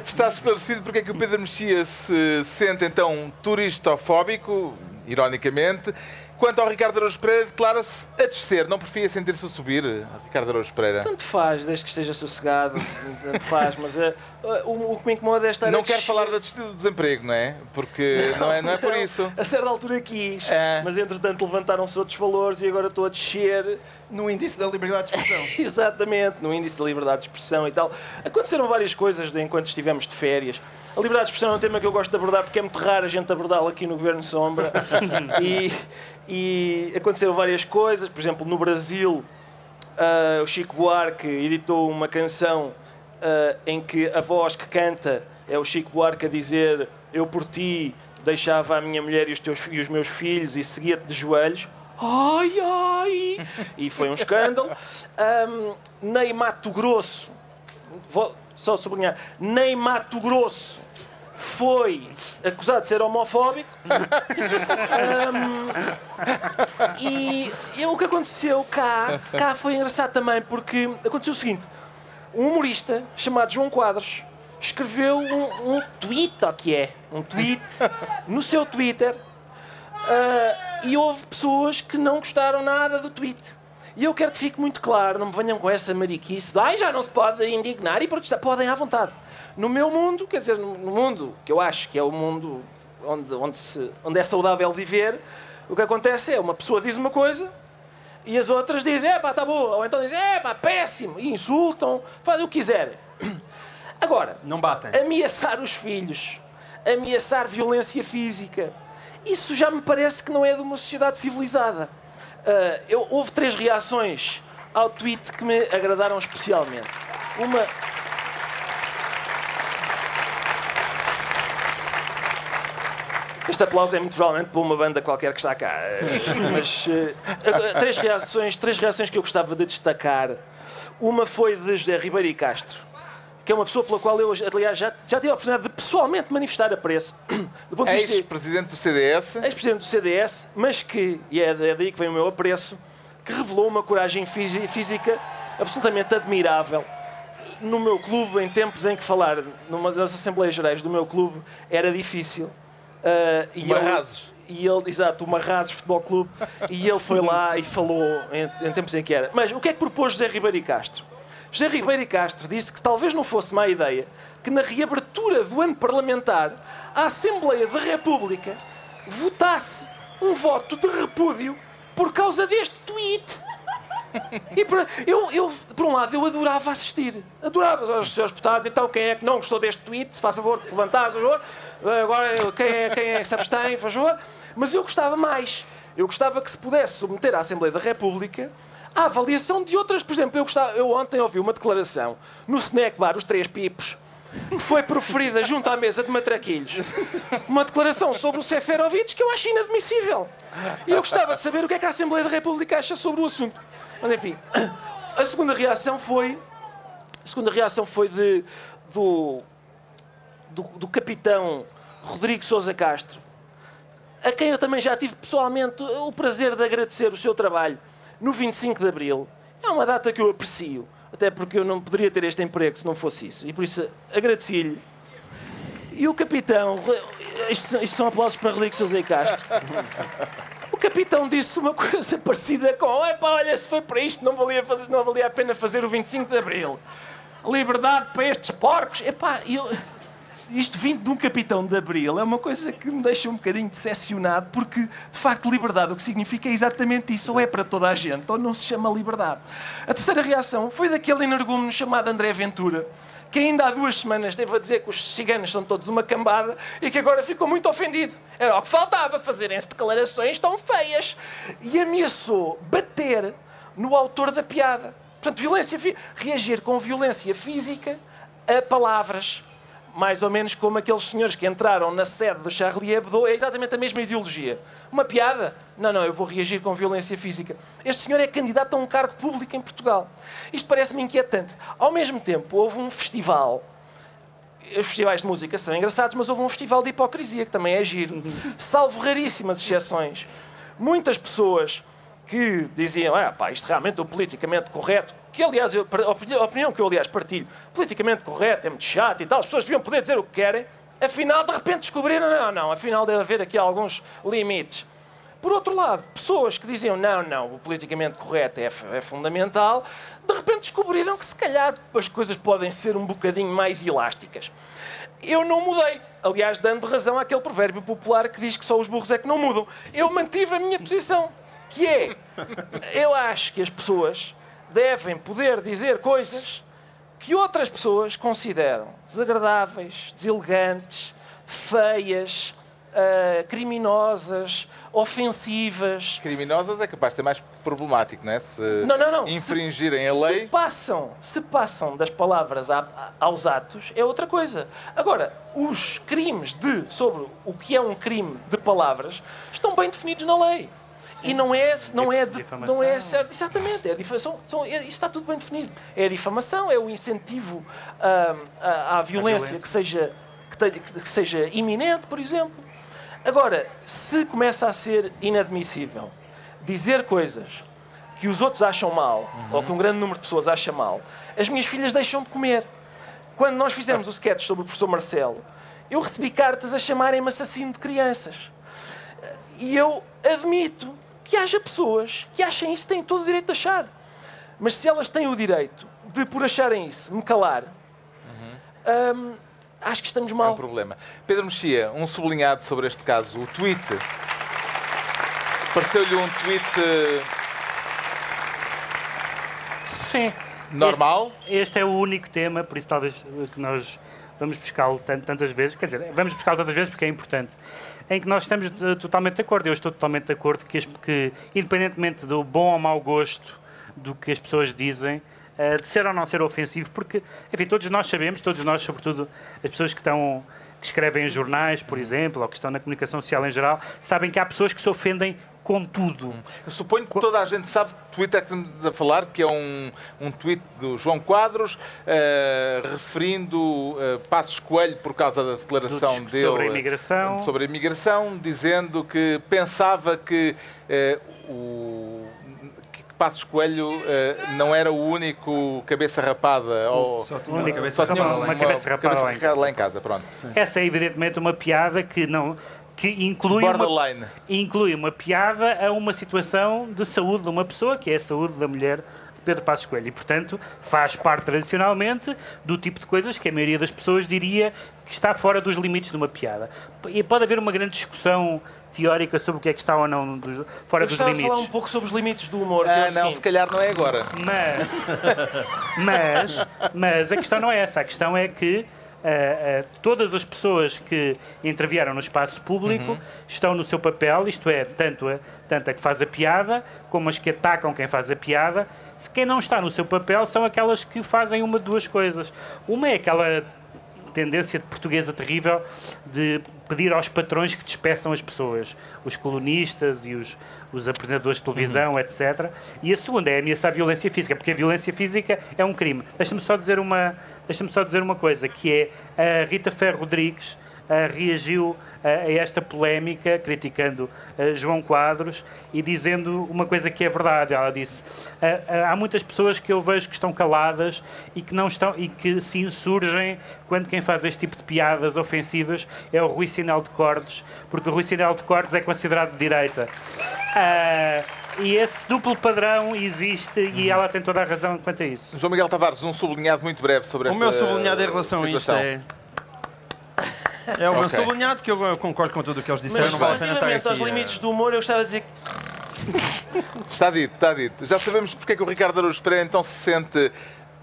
Está esclarecido porque é que o Pedro Mexia se sente então turistofóbico, ironicamente, Quanto ao Ricardo Araújo Pereira, declara-se a descer. Não preferia sentir-se a subir, Ricardo Araújo Pereira? Tanto faz, desde que esteja sossegado. Tanto faz, mas uh, o, o, que me incomoda é Não quero falar da descida do desemprego, não é? Porque não, não é, não é por isso. A certa altura quis, é. mas entretanto levantaram-se outros valores e agora estou a descer. No índice da liberdade de expressão. Exatamente, no índice da liberdade de expressão e tal. Aconteceram várias coisas enquanto estivemos de férias. A liberdade de expressão é um tema que eu gosto de abordar porque é muito raro a gente abordá-lo aqui no Governo Sombra. e, e aconteceram várias coisas. Por exemplo, no Brasil, uh, o Chico Buarque editou uma canção uh, em que a voz que canta é o Chico Buarque a dizer Eu por ti deixava a minha mulher e os, teus, e os meus filhos e seguia-te de joelhos. Ai, ai! E foi um escândalo. Um, Ney Mato Grosso vou só sublinhar, nem Mato Grosso foi acusado de ser homofóbico. Um, e, e o que aconteceu cá, cá foi engraçado também, porque aconteceu o seguinte: um humorista chamado João Quadros escreveu um, um tweet, ou que é, um tweet, no seu Twitter, uh, e houve pessoas que não gostaram nada do tweet. E eu quero que fique muito claro, não me venham com essa mariquice de já não se pode indignar e protestar. Podem à vontade. No meu mundo, quer dizer, no mundo que eu acho que é o mundo onde, onde, se, onde é saudável viver, o que acontece é uma pessoa diz uma coisa e as outras dizem, é pá, tá boa, ou então dizem, é pá, péssimo, e insultam, fazem o que quiserem. Agora, não batem. ameaçar os filhos, ameaçar violência física, isso já me parece que não é de uma sociedade civilizada. Uh, eu, houve três reações ao tweet que me agradaram especialmente. Uma. Este aplauso é muito provavelmente para uma banda qualquer que está cá. Mas uh, três, reações, três reações que eu gostava de destacar. Uma foi de José Ribeiro e Castro, que é uma pessoa pela qual eu, aliás, já, já tive a oportunidade de pessoalmente manifestar apreço. Ex-presidente do CDS. Ex-presidente do CDS, mas que, e é, é daí que vem o meu apreço, que revelou uma coragem física absolutamente admirável. No meu clube, em tempos em que falar numa das Assembleias Gerais do meu clube era difícil. Uh, e Marrazes. e ele, exato, o Marrazes Futebol Clube, e ele foi lá e falou em, em tempos em que era. Mas o que é que propôs José Ribeiro e Castro? José Ribeiro e Castro disse que talvez não fosse má ideia que na reabertura do ano parlamentar a Assembleia da República votasse um voto de repúdio por causa deste tweet. E por, eu, eu, por um lado, eu adorava assistir. Adorava os seus deputados. Então, quem é que não gostou deste tweet? Se faz favor de se levantar, por favor. Agora, quem é, quem é que se abstém, por favor. Mas eu gostava mais. Eu gostava que se pudesse submeter à Assembleia da República a avaliação de outras. Por exemplo, eu, gostava, eu ontem ouvi uma declaração no snack bar Os Três Pipos, que foi proferida junto à mesa de matraquilhos. Uma declaração sobre o Seferovic que eu acho inadmissível. E eu gostava de saber o que é que a Assembleia da República acha sobre o assunto. Mas enfim, a segunda reação foi. A segunda reação foi de, do, do, do capitão Rodrigo Sousa Castro, a quem eu também já tive pessoalmente o prazer de agradecer o seu trabalho no 25 de Abril. É uma data que eu aprecio, até porque eu não poderia ter este emprego se não fosse isso. E por isso agradeci-lhe. E o capitão, isto, isto são aplausos para Rodrigo Sousa Castro. O capitão disse uma coisa parecida com: Epá, olha, se foi para isto, não valia, fazer, não valia a pena fazer o 25 de Abril. Liberdade para estes porcos. Epá, eu isto vindo de um capitão de Abril é uma coisa que me deixa um bocadinho decepcionado, porque, de facto, liberdade o que significa é exatamente isso, ou é para toda a gente, ou não se chama liberdade. A terceira reação foi daquele energúmeno chamado André Ventura, que ainda há duas semanas esteve a dizer que os ciganos são todos uma cambada e que agora ficou muito ofendido. Era o que faltava, fazerem-se declarações tão feias. E ameaçou bater no autor da piada. Portanto, violência, reagir com violência física a palavras mais ou menos como aqueles senhores que entraram na sede do Charlie Hebdo, é exatamente a mesma ideologia. Uma piada? Não, não, eu vou reagir com violência física. Este senhor é candidato a um cargo público em Portugal. Isto parece-me inquietante. Ao mesmo tempo, houve um festival. Os festivais de música são engraçados, mas houve um festival de hipocrisia que também é giro. Salvo raríssimas exceções. Muitas pessoas que diziam, ah, pá, isto realmente é o politicamente correto, que aliás, eu, a opinião que eu aliás partilho, politicamente correto, é muito chato e tal, as pessoas deviam poder dizer o que querem, afinal de repente descobriram, não, não, afinal deve haver aqui alguns limites. Por outro lado, pessoas que diziam não, não, o politicamente correto é, é fundamental, de repente descobriram que se calhar as coisas podem ser um bocadinho mais elásticas. Eu não mudei. Aliás, dando razão àquele provérbio popular que diz que só os burros é que não mudam. Eu mantive a minha posição que é, eu acho que as pessoas devem poder dizer coisas que outras pessoas consideram desagradáveis, deselegantes, feias, uh, criminosas, ofensivas. Criminosas é capaz de ser mais problemático, não é? Se não, não, não. infringirem se, a lei. Se passam, se passam das palavras a, a, aos atos, é outra coisa. Agora, os crimes de, sobre o que é um crime de palavras estão bem definidos na lei. E não é, não é, de- não é certo. Exatamente, é difamação. São, é, isso está tudo bem definido. É a difamação, é o incentivo ah, à, à violência, violência. Que, seja, que, tenha- que seja iminente, por exemplo. Agora, se começa a ser inadmissível dizer coisas que os outros acham mal, ou que um grande número de pessoas acha mal, as minhas filhas deixam de comer. Quando nós fizemos o sketch sobre o professor Marcelo, eu recebi cartas a chamarem-me assassino de crianças. E eu admito que haja pessoas que achem isso, têm todo o direito de achar. Mas se elas têm o direito de, por acharem isso, me calar, hum, acho que estamos É um mal. problema. Pedro Mexia, um sublinhado sobre este caso. O tweet. Pareceu-lhe um tweet Sim. normal? Este, este é o único tema, por isso talvez que nós vamos buscá-lo tan- tantas vezes, quer dizer, vamos buscá-lo tantas vezes porque é importante, em que nós estamos totalmente de acordo. Eu estou totalmente de acordo que, que independentemente do bom ou mau gosto do que as pessoas dizem, eh, de ser ou não ser ofensivo, porque, enfim, todos nós sabemos, todos nós, sobretudo as pessoas que estão que escrevem em jornais, por exemplo, ou que estão na comunicação social em geral, sabem que há pessoas que se ofendem com tudo. Eu suponho que toda a gente sabe que tweet é que estamos a falar, que é um, um tweet do João Quadros, eh, referindo eh, Passos Coelho por causa da declaração dele sobre a imigração. sobre a imigração, dizendo que pensava que eh, o que Passos Coelho eh, não era o único cabeça rapada. Ou, Só tinha Única- uma cabeça só tinha uma- uma cabeça rapada lá em casa. lá em casa. Pronto. Essa é evidentemente uma piada que não que inclui uma, Borderline. inclui uma piada a uma situação de saúde de uma pessoa, que é a saúde da mulher de Pedro Passos Coelho. E, portanto, faz parte tradicionalmente do tipo de coisas que a maioria das pessoas diria que está fora dos limites de uma piada. E pode haver uma grande discussão teórica sobre o que é que está ou não dos- fora Eu dos gostava de falar um limites. pouco sobre os limites do humor. que é Ah, não, se calhar não é agora. Mas, mas, mas a questão não é essa. A questão é que ah, todas as pessoas que intervieram no espaço público estão no seu papel, isto é, tanto a, tanto a que faz a piada como as que atacam quem faz a piada. Se Quem não está no seu papel são aquelas que fazem uma de duas coisas. Uma é aquela tendência de portuguesa terrível de pedir aos patrões que despeçam as pessoas, os colunistas e os, os apresentadores de televisão, etc. E a segunda é ameaçar a violência física, porque a violência física é um crime. Deixa-me só dizer uma, deixa-me só dizer uma coisa, que é a Rita Ferro Rodrigues ah, reagiu a esta polémica, criticando ah, João Quadros e dizendo uma coisa que é verdade. Ela disse: "Ah, ah, há muitas pessoas que eu vejo que estão caladas e que não estão e que se insurgem quando quem faz este tipo de piadas ofensivas é o Rui Sinal de Cordes, porque o Rui Sinal de Cordes é considerado de direita. Ah, e esse duplo padrão existe e ela tem toda a razão quanto a isso. João Miguel Tavares, um sublinhado muito breve sobre O esta meu sublinhado em relação a isto situação. é. É o meu Ok. sublinhado, que eu concordo com tudo o que eles disseram, Mas não vale a pena estar relativamente aqui. aos limites do humor, eu gostava de dizer que Está dito, está dito. Já sabemos porque é que o Ricardo Araújo Pereira então se sente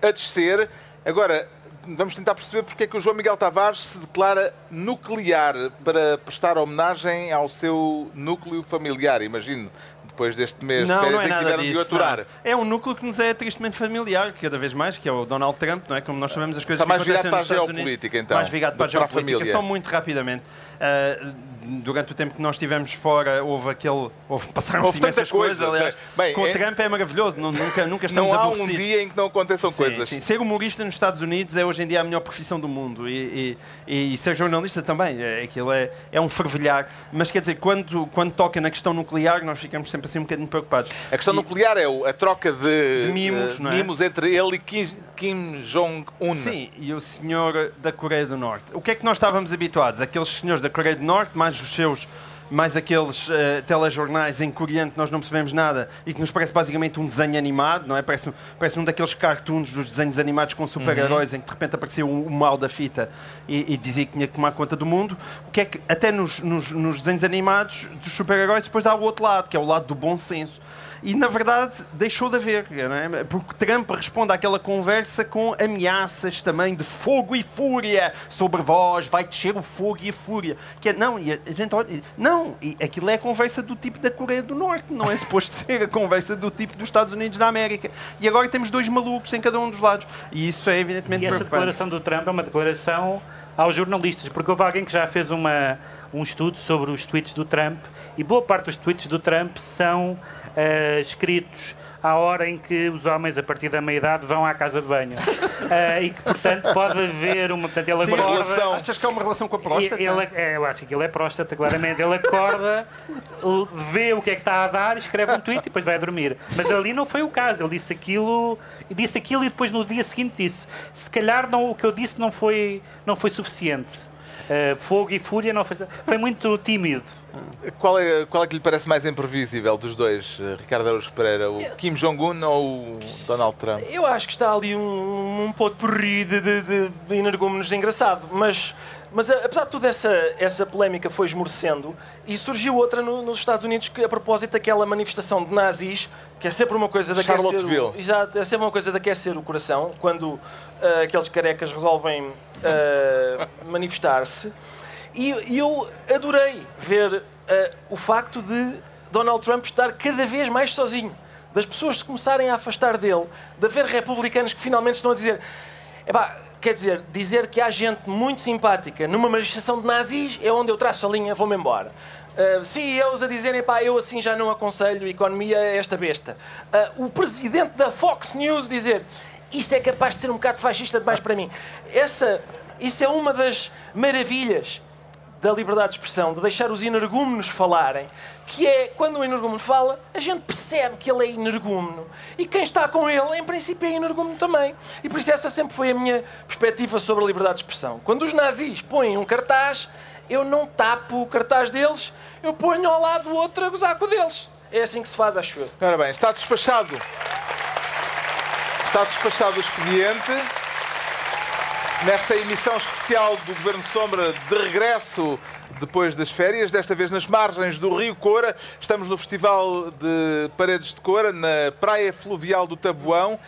a descer. Agora, vamos tentar perceber porque é que o João Miguel Tavares se declara nuclear para prestar homenagem ao seu núcleo familiar, imagino, depois deste mês de Não, férias não é em que tiveram de disso. aturar. não. É um núcleo que nos é tristemente familiar, cada vez mais, que é o Donald Trump, não é? Como nós sabemos as coisas Está mais que acontecem virado para a Estados Unidos. geopolítica, então, Mais virado para a do que para a geopolítica. família. Só muito rapidamente. Ah, durante o tempo que nós estivemos fora, houve aquele. Houve, passaram-se imensas coisas, coisa, aliás. bem, com é- o Trump é maravilhoso, não- nunca, nunca estamos Não há um dia em que não aconteçam Sim, coisas. sim. Ser humorista nos Estados Unidos é hoje em dia a melhor profissão do mundo e, e- e ser jornalista também. É, aquilo é, é um fervilhar. Mas quer dizer, quando, quando toca na questão nuclear, nós ficamos sempre assim um bocadinho preocupados. A questão E- nuclear é a troca de, De mimos, eh, é? mimos entre ele e Kim, Kim Jong-un. Sim, e o senhor da Coreia do Norte. O que é que nós estávamos habituados? Aqueles senhores da Coreia do Norte, mais os seus, mais aqueles eh, telejornais em coreano que nós não percebemos nada e que nos parece basicamente um desenho animado, não é? Parece, parece um daqueles cartoons dos desenhos animados com super-heróis em que de repente apareceu o, o mal da fita e, e dizia que tinha que tomar conta do mundo. O que é que, até nos, nos, nos desenhos animados dos super-heróis, depois há o outro lado, que é o lado do bom senso. E na verdade deixou de haver, é? porque Trump responde àquela conversa com ameaças também de fogo e fúria sobre vós, vai descer o fogo e a fúria. Que é, não, e a gente olha, não, e aquilo é a conversa do tipo da Coreia do Norte, não é suposto ser a conversa do tipo dos Estados Unidos da América. E agora temos dois malucos em cada um dos lados. E isso é evidentemente E essa declaração do Trump é uma declaração aos jornalistas, porque houve alguém que já fez uma, um estudo sobre os tweets do Trump e boa parte dos tweets do Trump são uh, escritos à hora em que os homens, a partir da meia-idade, vão à casa de banho. uh, e que, portanto, pode haver uma. Portanto, ele acorda. Relação. Achas que é uma relação com a próstata? Ele, é, eu acho que ele é próstata, claramente. Ele acorda, vê o que é que está a dar, escreve um tweet e depois vai dormir. Mas ali não foi o caso. Ele disse aquilo, disse aquilo e depois no dia seguinte disse: se calhar não, o que eu disse não foi, não foi suficiente. Uh, fogo e fúria não foi, foi muito tímido. Qual é, qual é que lhe parece mais imprevisível dos dois, eh, Ricardo Araújo Pereira? O Kim Jong-un ou o Donald Trump? Eu acho que está ali um, um porri de, de, de, de energúmenos engraçado, mas, mas apesar de tudo essa, essa polémica foi esmorecendo e surgiu outra no, nos Estados Unidos que, a propósito daquela manifestação de nazis, que é sempre uma coisa de aquecer o, exato, é sempre uma coisa de aquecer o coração, quando uh, aqueles carecas resolvem uh, manifestar-se. E, eu adorei ver uh, o facto de Donald Trump estar cada vez mais sozinho. Das pessoas se começarem a afastar dele, de haver republicanos que finalmente estão a dizer. Epá, quer dizer, dizer que há gente muito simpática numa manifestação de nazis é onde eu traço a linha, vou-me embora. Uh, CEOs a dizerem, pá, eu assim já não aconselho economia a esta besta. Uh, o presidente da Fox News dizer, isto é capaz de ser um bocado fascista demais para mim. Essa, isso é uma das maravilhas da liberdade de expressão, de deixar os energúmenos falarem, que é, quando o energúmeno fala, a gente percebe que ele é energúmeno. E quem está com ele, em princípio, é energúmeno também. E por isso essa sempre foi a minha perspectiva sobre a liberdade de expressão. Quando os nazis põem um cartaz, eu não tapo o cartaz deles, eu ponho ao lado do outro a gozar com o deles. É assim que se faz, acho eu. Ora bem, está despachado. Está despachado o expediente. Nesta emissão especial do Governo Sombra, de regresso depois das férias, desta vez nas margens do Rio Coura, estamos no Festival de Paredes de Coura, na Praia Fluvial do Tabuão.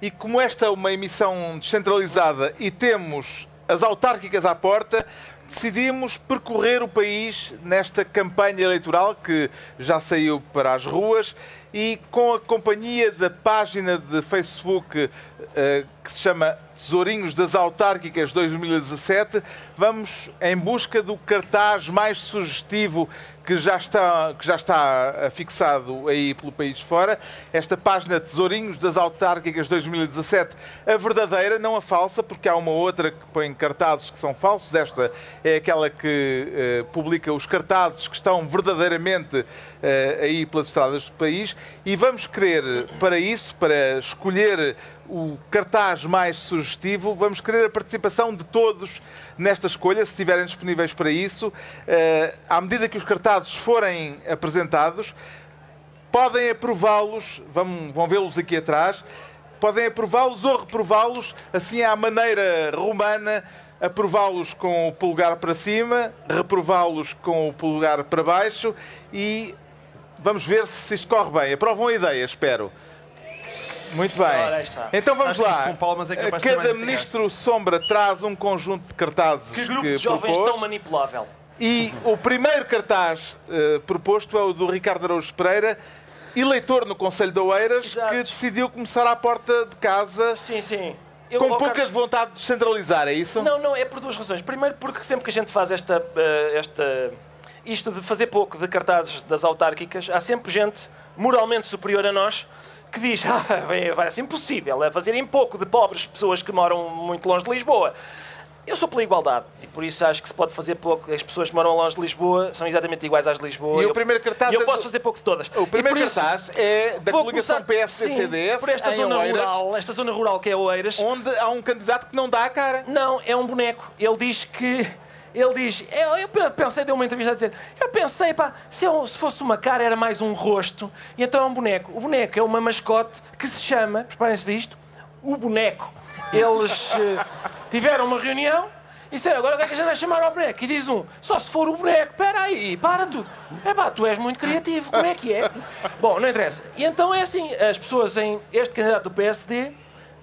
E como esta é uma emissão descentralizada e temos as autárquicas à porta, decidimos percorrer o país nesta campanha eleitoral que já saiu para as ruas e com a companhia da página de Facebook uh, que se chama Tesourinhos das Autárquicas 2017, vamos em busca do cartaz mais sugestivo que já está, que já está fixado aí pelo país fora. Esta página Tesourinhos das Autárquicas 2017, a verdadeira, não a falsa, porque há uma outra que põe cartazes que são falsos. Esta é aquela que uh, publica os cartazes que estão verdadeiramente uh, aí pelas estradas do país. E vamos querer, para isso, para escolher o cartaz mais sugestivo. Vamos querer a participação de todos nesta escolha, se estiverem disponíveis para isso. Uh, à medida que os cartazes forem apresentados, podem aprová-los, vão, vão vê-los aqui atrás, podem aprová-los ou reprová-los, assim à maneira romana, aprová-los com o polegar para cima, reprová-los com o polegar para baixo e vamos ver se isto corre bem. Aprovam a ideia, espero. Muito bem. Então vamos lá. É Cada ministro Sombra traz um conjunto de cartazes. Que grupo que de jovens propôs. tão manipulável. E o primeiro cartaz uh, proposto é o do Ricardo Araújo Pereira, eleitor no Conselho de Oeiras, Exato. que decidiu começar à porta de casa Sim, sim. Eu, com pouca Carlos, vontade de descentralizar, é isso? Não, não, é por duas razões. Primeiro, porque sempre que a gente faz esta, eh, esta, isto de fazer pouco de cartazes das autárquicas, há sempre gente moralmente superior a nós que diz ah, vai ser impossível é fazerem pouco de pobres pessoas que moram muito longe de Lisboa. Eu sou pela igualdade e por isso acho que se pode fazer pouco. As pessoas que moram longe de Lisboa são exatamente iguais às de Lisboa. E eu, o primeiro cartaz e eu é posso fazer pouco de todas. O primeiro isso cartaz é da coligação PSD-CDS por esta zona Oeiras, rural, esta zona rural que é Oeiras. onde há um candidato que não dá a cara. Não, é um boneco. Ele diz que. Ele diz. Eu, eu pensei, deu uma entrevista a dizer. Eu pensei, pá, se, eu- se fosse uma cara era mais um rosto. E então é um boneco. O boneco é uma mascote que se chama, preparem-se para isto, o boneco. Eles eh, tiveram uma reunião e disseram, agora o que é que a gente vai chamar ao boneco? E diz um, só se for o boneco. Espera aí, para tu. É pá, tu és muito criativo, como é que é? Bom, não interessa. E então é assim, as pessoas em. Este candidato do PSD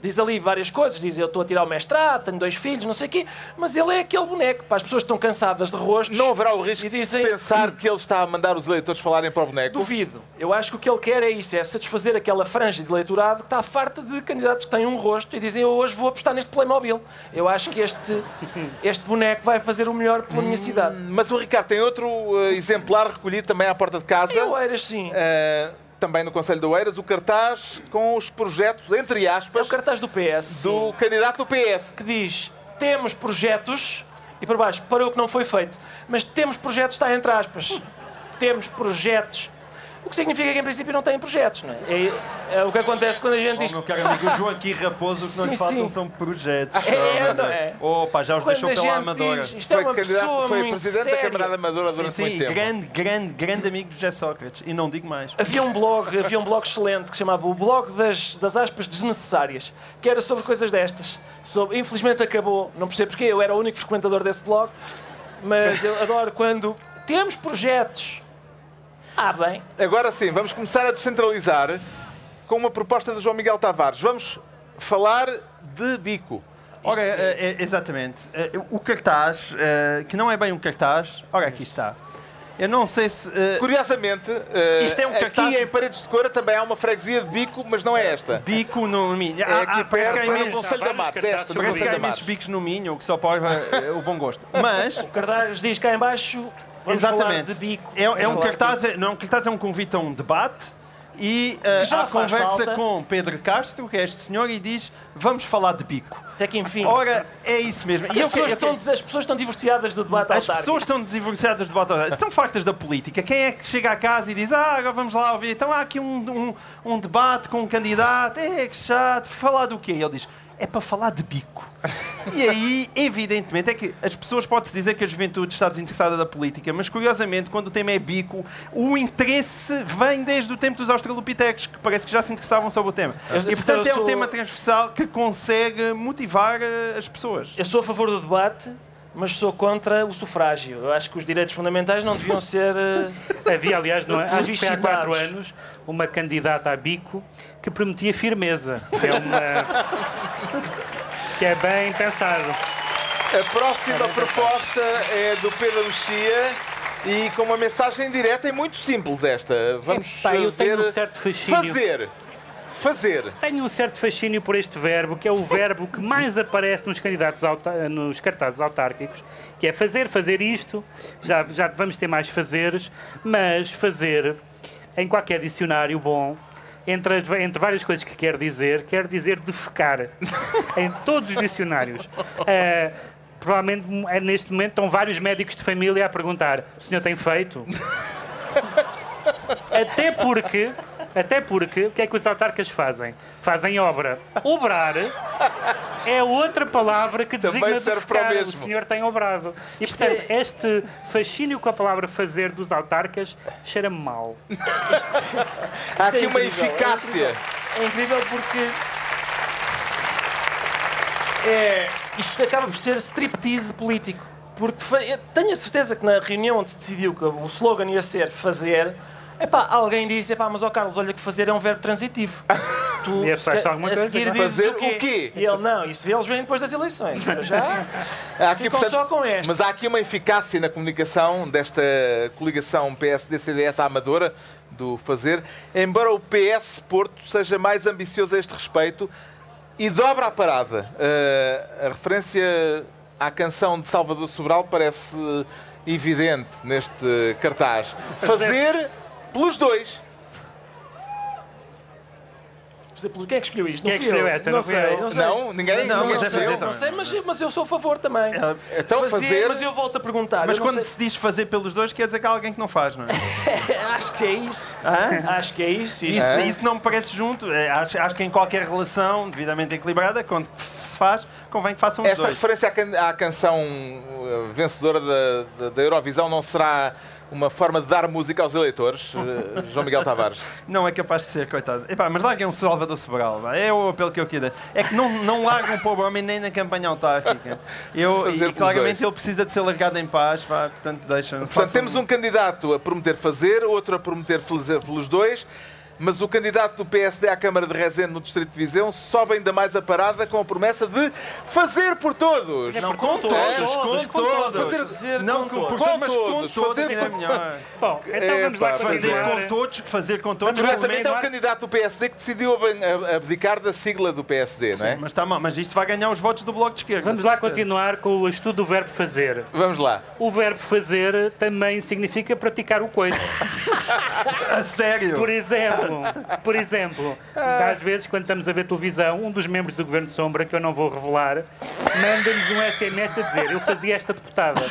Diz ali várias coisas, diz eu estou a tirar o mestrado, tenho dois filhos, não sei o quê, mas ele é aquele boneco. Para as pessoas que estão cansadas de rostos. Não haverá o risco e de dizem, pensar que ele está a mandar os eleitores falarem para o boneco? Duvido. Eu acho que o que ele quer é isso, é satisfazer aquela franja de eleitorado que está farta de candidatos que têm um rosto e dizem eu hoje vou apostar neste Playmobil. Eu acho que este, este boneco vai fazer o melhor pela minha cidade. Mas o Ricardo tem outro eh, exemplar recolhido também à porta de casa. Eu era assim. Eh, também no Conselho de Oeiras, o cartaz com os projetos, entre É aspas, o cartaz do PS do candidato do PS. que diz temos projetos e por baixo para o que não foi feito. Mas temos projetos está entre aspas. Temos projetos. O que significa que em princípio não têm projetos, não é? É, é o que acontece quando a gente Oh, diz. meu caro amigo Joaquim Raposo, o que não lhe Sim, faltam sim. são projetos. É, não é? Opa, já os Quando deixou a pela Amadora. diz, isto é Foi, uma candidato, pessoa foi muito presidente da séria. Câmara da Amadora Sim, durante sim, muito tempo. grande, grande, grande amigo de José Sócrates. E não digo mais. Havia um blog, havia um blog excelente que se chamava o blog das, das aspas desnecessárias, que era sobre coisas destas. Sobre, infelizmente acabou, não percebo porquê, eu era o único frequentador desse blog, mas eu adoro quando temos projetos. Ah, bem, Agora sim, vamos começar a descentralizar com uma proposta de João Miguel Tavares. Vamos falar de bico. Ora, eh, eh, exatamente. Eh, O cartaz, que não é bem um cartaz, ora aqui está. Eu não sei se. eh, Curiosamente, Isto é um aqui cartaz- em Paredes de Cora também há uma freguesia de bico, mas não é esta. Bico no Minho. É Ah, aqui ah, parece perto, que há é Conselho da parece que há da imensos bicos no Minho, o que só prova eh, o bom gosto. Mas. o cartaz diz cá em baixo, vamos Exatamente. bico. É, é um cartaz, não é um cartaz, é um convite a um debate e uh, Já há conversa falta. com Pedro Castro, que é este senhor, e diz: Vamos falar de bico. Até que enfim. Ora, é isso mesmo. as, eu pessoas que- eu estão, as pessoas estão divorciadas do debate As autárquico. pessoas estão divorciadas do debate. Estão fartas da política. Quem é que chega a casa e diz: Ah, agora vamos lá ouvir. Então há aqui um, um, um debate com um candidato. É que chato. Falar do quê? E ele diz: É para falar de bico. E aí, evidentemente, é que as pessoas pode-se dizer que a juventude está desinteressada da política, mas curiosamente, quando o tema é bico, o interesse vem desde o tempo dos australopitecos, que parece que já se interessavam sobre o tema. Eu- E portanto é um sou- tema transversal que consegue motivar eh, as pessoas. Eu sou a favor do debate, mas sou contra o sufrágio. Eu acho que os direitos fundamentais não deviam ser. eh, Havia, aliás, não é? há Publicitados. quatro anos, uma candidata a bico que prometia firmeza. Que é, uma... que é bem pensado. A próxima proposta é do Pedro Mexia e com uma mensagem direta e muito simples esta. Vamos Epá, eu ver... tenho um certo fascínio. Fazer. Fazer. Tenho um certo fascínio por este verbo, que é o verbo que mais aparece nos candidatos nos cartazes autárquicos, que é fazer, fazer isto. Já, já vamos ter mais fazeres, mas fazer em qualquer dicionário bom. Entre, as- entre várias coisas que quer dizer, quer dizer defecar. em todos os dicionários. Eh, provavelmente eh, neste momento estão vários médicos de família a perguntar: o senhor tem feito? Até porque, até porque, o que é que os autarcas fazem? Fazem obra. Obrar é outra palavra que Também designa serve para o defecar. O mesmo. senhor tem obrado. E, portanto, este fascínio com a palavra fazer dos autarcas cheira-me mal. Há aqui é uma incrível, é eficácia. É incrível porque. É, isto acaba por ser striptease político. Porque tenho a certeza que na reunião onde se decidiu que o slogan ia ser fazer, epá, alguém disse: epá, mas ó Carlos, olha que fazer é um verbo transitivo. Tu, E faz se- alguma a coisa, seguir não? dizes Fazer o quê? o quê? E ele: não, isso eles vêm depois das eleições. Já Há aqui, ficam só com esta. Mas há aqui uma eficácia na comunicação desta coligação PSD-CDS à Amadora, do fazer, embora o PS Porto seja mais ambicioso a este respeito e dobra a parada. Eh, a referência à canção de Salvador Sobral parece evidente neste cartaz. Fazer pelos dois. Por exemplo, quem é que escolheu isto? Quem é Não que escolheu esta? Não Não sei, eu. não sei. Não, ninguém, Não, ninguém mas é fazer Não sei, mas, mas eu sou a favor também. Então fazer, mas eu volto a perguntar. Mas quando se diz fazer pelos dois, quer dizer que há alguém que não faz, não é? sei- Acho que é isso. Hã? Acho que é isso. Isso, É? isso não me parece junto. É, acho, acho que em qualquer relação devidamente equilibrada, quando se faz, convém que façam os Esta dois. referência à, can- à canção uh, vencedora da, da- da Eurovisão não será uma forma de dar música aos eleitores, uh, João Miguel Tavares? Não é capaz de ser, coitado. Epá, mas larguem um Salvador Sobral. É o apelo que eu queria. É que não, não largam para o homem nem na campanha autárquica. Eu, Fazer e, claramente dois. ele precisa de ser largado em paz, pá, portanto deixa. Portanto, temos um candidato a prometer fazer, outro a prometer fazer pelos dois. Mas o candidato do PSD à Câmara de Rezende no Distrito de Viseu sobe ainda mais a parada com a promessa de fazer por todos. Não, com todos, todos, com todos. Fazer- Fazer Não com com, por todos. todos, mas com todos, todos fazer é com- melhor. Bom, então vamos lá Fazer com todos, fazer com todos. Curiosamente é o candidato do PSD que decidiu ab- ab- abdicar da sigla do PSD, não é? Mas está mal, mas isto vai ganhar os votos do Bloco de Esquerda. Vamos lá continuar com o estudo do verbo fazer. Vamos lá. O verbo fazer também significa praticar o coito. A sério? Por exemplo, por exemplo, às vezes quando estamos a ver televisão, um dos membros do Governo Sombra, que eu não vou revelar, manda-nos um SMS a dizer eu fazia esta deputada.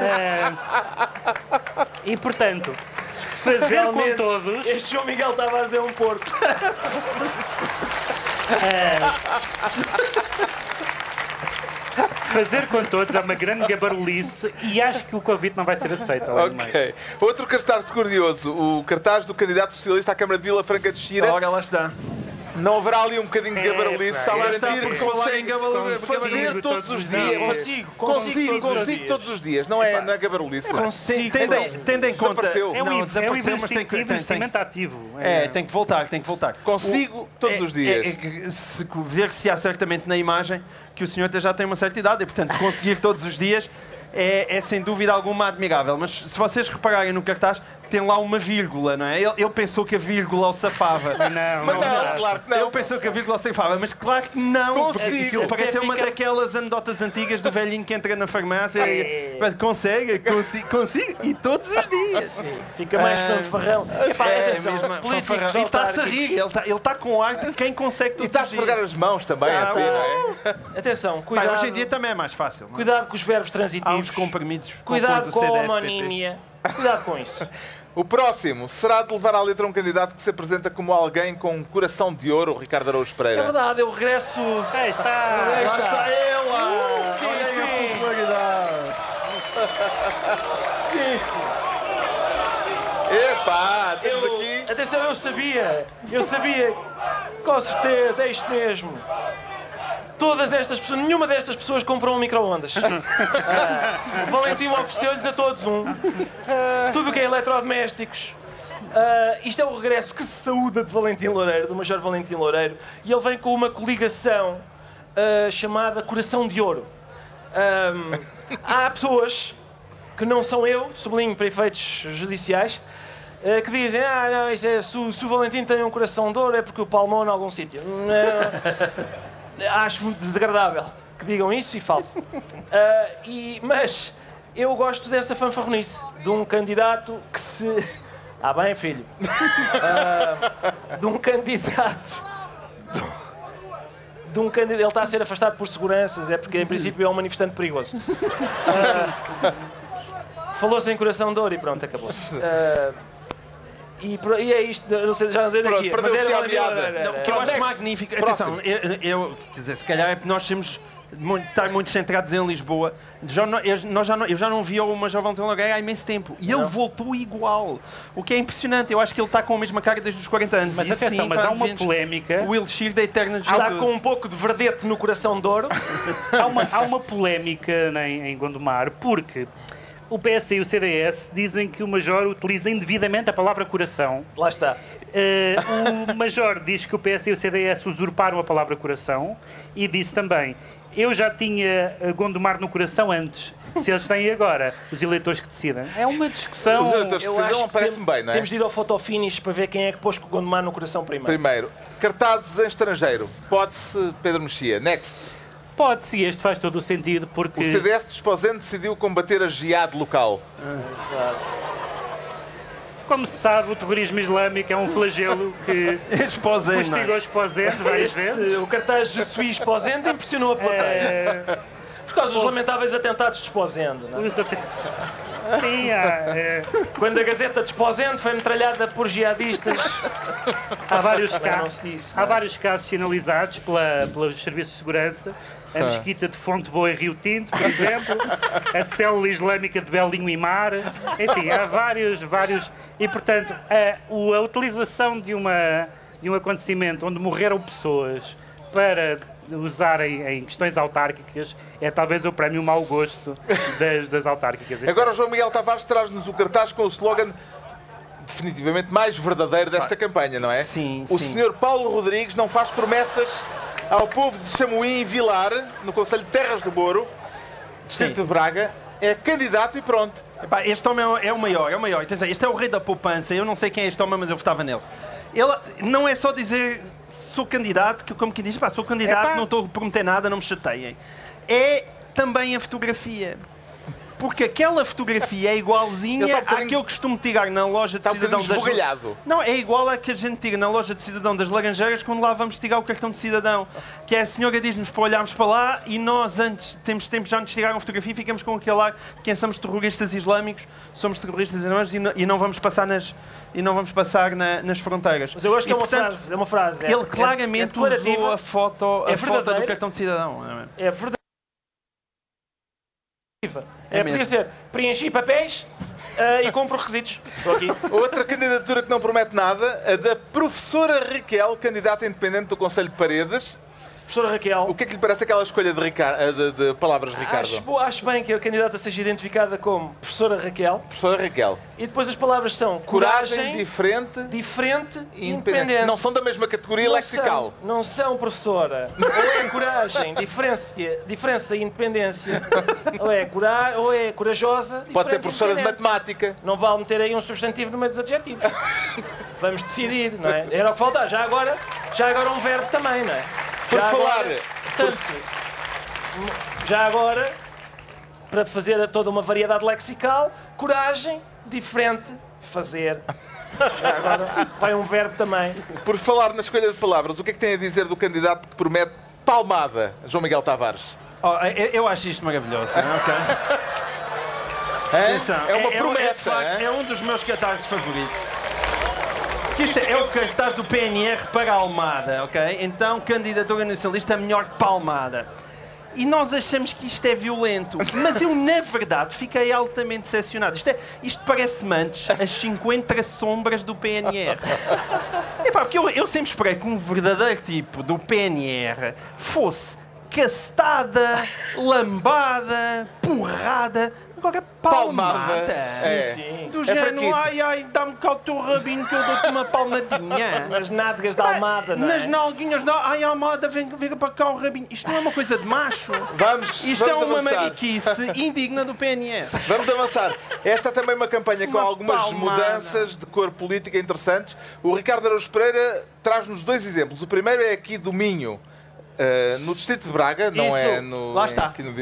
Ah, e portanto, fazer com todos. Este João Miguel estava a dizer um porco. Fazer com todos é uma grande gabarulice e acho que o convite não vai ser aceito. Ok. Outro cartaz curioso, o cartaz do candidato socialista à Câmara de Vila Franca de Xira. Ora, lá está. Não haverá ali um bocadinho de É, é, para está, garantir por que consegue fazer todos os dias. Consigo, Consigo, consigo, todos os dias. Não é, não é gabarulice. Consigo. Tendem em conta. Desapareceu. É um, é desapareceu, mas tem que- investimento ativo. É, tem que voltar, tem que voltar. Consigo todos É- os dias. é- é que se ver se há certamente na imagem que o senhor até já tem uma certa idade e, portanto, conseguir todos os dias é, é sem dúvida alguma admirável. Mas se vocês repararem no cartaz, tem lá uma vírgula, não é? Ele, ele pensou que a vírgula o safava. Não, Mas não, não, claro que não. Ele pensou que a vírgula o safava, mas claro que não. Consigo. porque Aquilo parece Até uma fica- daquelas anedotas antigas do velhinho que entra na farmácia e mas consegue, consigo, consigo, e todos os dias. Fica mais fanfarrão. Epá, É atenção, mesmo, políticos fanfarrão. E está-se a rir, ele está ele tá com ar de quem consegue E todos está a esfregar as mãos também, Ah, assim, não é? Atenção, cuidado. hoje em dia também é mais fácil. é? Cuidado com os verbos Há uns transitivos. comprimidos. Cuidado com a CDSPT. homonímia. Cuidado com isso. O próximo será de levar à letra um candidato que se apresenta como alguém com um coração de ouro, o Ricardo Araújo É Pereira. verdade, eu regresso. Aí está. Lá está. ela! Sim, Olha aí a sim. popularidade. Sim, sim. Epá, temos Eu, aqui. atenção, eu sabia. Eu sabia. Com certeza, é isto mesmo. Todas estas pessoas, nenhuma destas pessoas comprou um micro-ondas. Ah, o Valentim ofereceu-lhes a todos um. Tudo o que é eletrodomésticos. Ah, isto é o regresso que se saúda de Valentim Loureiro, do Major Valentim Loureiro, e ele vem com uma coligação ah, chamada Coração de Ouro. Ahm, há pessoas que não são eu, sublinho para efeitos judiciais, que dizem, ah, não, isso é, se, o- se o Valentim tem um coração de ouro é porque o palmou em algum sítio. Acho muito desagradável que digam isso e falso. E, mas eu gosto dessa fanfarronice de um candidato que se. Ah, bem, filho. Ah, de um candidato. De um candidato. Ele está a ser afastado por seguranças, é porque em princípio é um manifestante perigoso. Ah, Falou-se em coração de ouro e pronto, acabou-se. Ah, e, e é isto, não sei, já não sei daqui. Pronto, mas era a Valentim meada. Loureiro, Não, era- o que eu acho magnífico. Próximo. Atenção, eu, eu- quer dizer, se calhar é porque nós temos muito, estar muito centrados em Lisboa. Já não, eu, nós já não, eu já não vi o Major Valentim Loureiro há imenso tempo. E ele voltou igual. O que é impressionante. Eu acho que ele está com a mesma cara desde os 40 anos. Mas atenção, sim, mas pá, há uma vemos polémica. O Elixir da Eterna Está Juventude. com um pouco de verdete no coração de ouro. Há uma, há uma polémica né, em, em Gondomar porque o PS e o CDS dizem que o Major utiliza indevidamente a palavra coração. Lá está. Eh, o Major diz que o PS e o CDS usurparam a palavra coração e disse também. Eu já tinha eh, Gondomar no coração antes. Se eles têm agora, os eleitores que decidem. É uma discussão. Os eleitores Eu decidam, que parece-me tem- bem, não é? Temos de ir ao fotofinish para ver quem é que pôs o Gondomar no coração primeiro. Primeiro, cartazes em estrangeiro. Pode-se Pedro Mexia. Next. Pode-se, este faz todo o sentido, porque. O CDS de Esposende decidiu combater a jihad local. Como se sabe, o terrorismo islâmico é um flagelo que é? fustigou Esposende várias Este, vezes. o cartaz de Suís Posende impressionou a plateia. É, Por causa dos lamentáveis atentados de Esposende. é? os Sim, há, é, Quando a Gazeta de Esposende foi metralhada por jihadistas. há vários se disse. Há vários casos sinalizados pela, pelos serviços de segurança. A mesquita de Fonte Boa e Rio Tinto, por exemplo. A célula islâmica de Belinho e Mar. Enfim, há vários, vários. E, portanto, a, o- a utilização de, uma, de um acontecimento onde morreram pessoas para usarem em questões autárquicas é talvez o prémio mau gosto das, das autárquicas. Agora o João Miguel Tavares traz-nos o cartaz com o slogan definitivamente mais verdadeiro desta campanha, não é? sim, O sim. senhor Paulo Rodrigues não faz promessas ao povo de Chamoim e Vilar, no Conselho de Terras do Boro, Distrito Sim. de Braga, é candidato e pronto. Epá, este homem é o- é maior, é o maior. Este é o rei da poupança. Eu não sei quem é este homem, mas eu votava nele. Ele não é só dizer sou candidato, que como que diz, pá, sou candidato, Epá. não estou a prometer nada, não me chateiem. É também a fotografia. Porque aquela fotografia é igualzinha à bocadinho- que eu costumo tirar na loja de Está um cidadão bocadinho das esbugalhado. Não, é igual à que a gente tira na loja de cidadão das Laranjeiras quando lá vamos tirar o cartão de cidadão. Que é a senhora diz-nos para olharmos para lá e nós antes temos tempo já nos tiraram a fotografia e ficamos com aquele ar de quem somos terroristas islâmicos, somos terroristas islâmicos e não, e não vamos passar nas e não vamos passar na- nas fronteiras. Mas eu acho que E, é uma portanto, frase. É uma frase. é- Ele é- claramente é declarativa, usou a foto, a é foto do cartão de cidadão. É verdade. É É, podia ser preenchi papéis ah, e compro requisitos. Estou aqui. Outra candidatura que não promete nada, a da professora Raquel, candidata independente do Conselho de Paredes. Professora Raquel. O que é que lhe parece aquela escolha de, Ricardo, de, de palavras, Ricardo? Acho, acho bem que a candidata seja identificada como professora Raquel Professora Raquel. e depois as palavras são Coragem, coragem, diferente diferente e independente. independente. Não são da mesma categoria Não lexical. São, não são professora. Ou é coragem, diferença, diferença e independência. Ou é, cora, ou é corajosa. Pode ser professora de matemática. Não vale meter aí um substantivo no meio dos adjetivos. Vamos decidir, não é? Era o que faltava. Já agora, já agora um verbo também, não é? Por Já falar- Agora, portanto, já agora, para fazer toda uma variedade lexical, coragem, diferente, fazer. Já agora vai um verbo também. Por falar na escolha de palavras, o que é que tem a dizer do candidato que promete palmada, João Miguel Tavares? Oh, eu, eu acho isto maravilhoso. ok? Hã? Atenção, É uma é, de promessa. facto, hã? é um dos meus cartazes favoritos. Que isto é, é o cartaz do PNR para a Almada, ok? Então, candidatura nacionalista melhor que palmada. E nós achamos que isto é violento. Mas eu, na verdade, fiquei altamente decepcionado. Isto, é, isto parece-me antes as 50 sombras do PNR. Epá, porque eu, eu sempre esperei que um verdadeiro tipo do PNR fosse castada, lambada, porrada. Agora, palmada. Palmada. É. Sim. Do É género, ai, ai, dá-me cá o teu rabinho que eu dou-te uma palmadinha. Nas nádegas da Almada, não Nas é? nalguinhas, da, ai, Almada, vem, vem para cá o rabinho. Isto não é uma coisa de macho. Vamos, Isto vamos é uma avançar. mariquice indigna do PNR. Vamos avançar. Esta é também uma campanha com Uma algumas palmada. mudanças de cor política interessantes. O Ricardo Araújo Pereira traz-nos dois exemplos. O primeiro é aqui do Minho. Eh, no distrito de Braga, não Isso. é no. Lá está. Aqui no,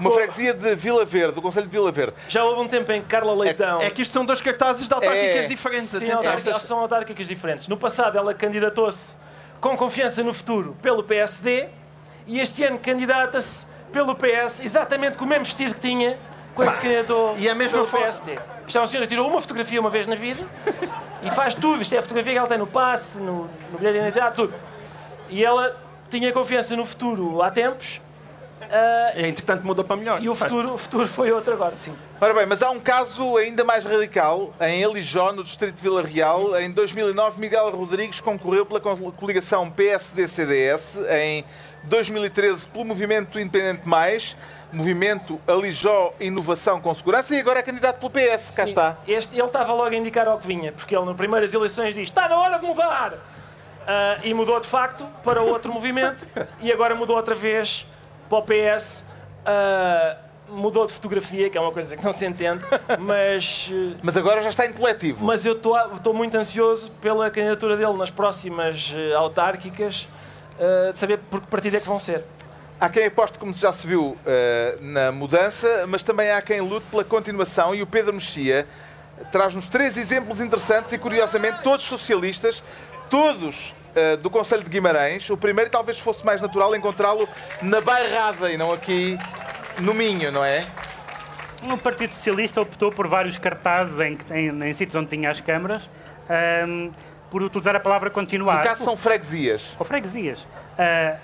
uma freguesia de Vila Verde, do Conselho de Vila Verde. Já houve um tempo em que Carla Leitão. É que isto são dois cartazes de autárquicas É. diferentes. Sim, autárquicas, são autárquicas diferentes. No passado ela candidatou-se com confiança no futuro pelo PSD e este ano candidata-se pelo PS exatamente com o mesmo vestido que tinha quando se candidatou E a mesma pelo. PSD. Isto é uma senhora tirou uma fotografia uma vez na vida e faz tudo. Isto é a fotografia que ela tem no passe, no, no bilhete de identidade, tudo. E ela tinha confiança no futuro há tempos É, entretanto, mudou para melhor. e o futuro, o futuro foi outro agora, sim. Ora bem, mas há um caso ainda mais radical. Em Alijó, no distrito de Vila Real, em 2009, Miguel Rodrigues concorreu pela col- coligação PSD-CDS. Em 2013, pelo Movimento Independente Mais, Movimento Alijó Inovação com Segurança, e agora é candidato pelo PS. Cá Sim. está. Este, ele estava logo a indicar ao que vinha, porque ele, nas primeiras eleições, diz: está na hora de mudar! Ah, e mudou de facto para outro movimento e agora mudou outra vez para o PS. Ah, mudou de fotografia, que é uma coisa que não se entende, mas, eh, Mas agora já está em coletivo. mas eu estou muito ansioso pela candidatura dele nas próximas eh, autárquicas, ah, de saber por que partido é que vão ser. Há quem aposte, como já se viu, na mudança, mas também há quem lute pela continuação. E o Pedro Mexia traz-nos três exemplos interessantes e, curiosamente, todos socialistas, todos eh, do Conselho de Guimarães. O primeiro talvez fosse mais natural encontrá-lo na Bairrada e não aqui no Minho, não é? O Partido Socialista optou por vários cartazes em, em, em sítios onde tinha as câmaras ahm, por utilizar a palavra continuar. No caso, são freguesias. ou freguesias, é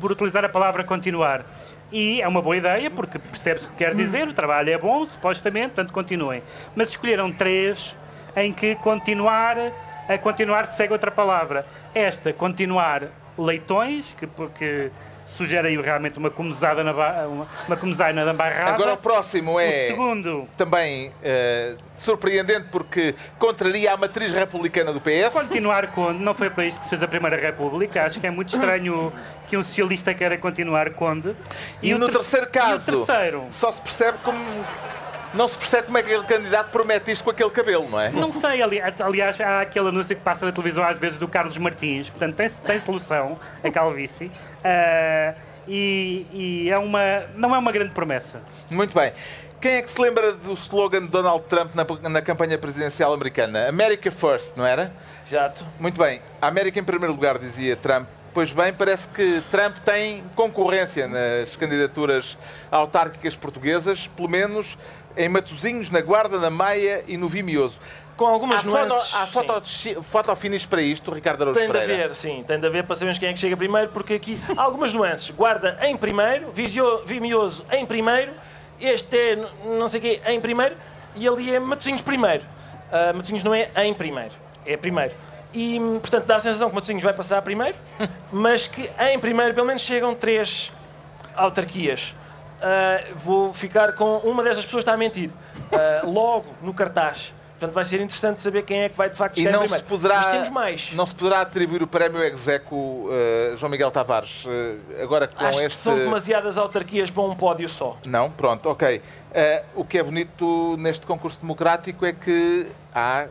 por utilizar a palavra continuar. E é uma boa ideia, porque percebe-se o que quer dizer, o trabalho é bom, supostamente, portanto continuem. Mas escolheram três em que continuar, a continuar segue outra palavra. Esta, continuar leitões, que, porque sugerem realmente uma comesada na, ba- uma, uma na barrada. Agora o próximo O é segundo, também eh, surpreendente porque contraria a matriz republicana do PS. continuar com. Não foi para isso que se fez a Primeira República. Acho que é muito estranho que um socialista queira continuar conde. E, o no ter- terceiro caso, E o terceiro. só se percebe como. Não se percebe como é que aquele candidato promete isto com aquele cabelo, não é? Não sei, ali- aliás, há aquele anúncio que passa na televisão às vezes do Carlos Martins, portanto tem, tem solução, a calvície, Ah, e, e é uma, não é uma grande promessa. Muito bem. Quem é que se lembra do slogan de Donald Trump na, na campanha presidencial americana? America First, não era? Jato. Muito bem. A América em primeiro lugar, dizia Trump. Pois bem, parece que Trump tem concorrência nas candidaturas autárquicas portuguesas, pelo menos em Matosinhos, na Guarda, na Maia e no Vimioso. Com algumas Há, foto, nuances. há sim. foto, foto finish para isto, Ricardo Araújo Tem de Pereira? haver, sim, tem de haver para sabermos quem é que chega primeiro, porque aqui há algumas nuances. Guarda em primeiro, Visio- Vimioso em primeiro, este é não sei o quê em primeiro e ali é Matosinhos primeiro. Ah, Matosinhos não é em primeiro, é primeiro. E, portanto, dá a sensação que Matosinhos vai passar primeiro, mas que em primeiro pelo menos chegam três autarquias. Ah, vou ficar com uma dessas pessoas que está a mentir. Ah, logo no cartaz. Portanto, vai ser interessante saber quem é que vai de facto E chegar em não primeiro. se, poderá, Mas temos mais. não se poderá atribuir o prémio execo eh, João Miguel Tavares eh, agora com Acho que este. são demasiadas autarquias para um pódio só. Não, pronto, ok. Eh, o que é bonito neste concurso democrático é que há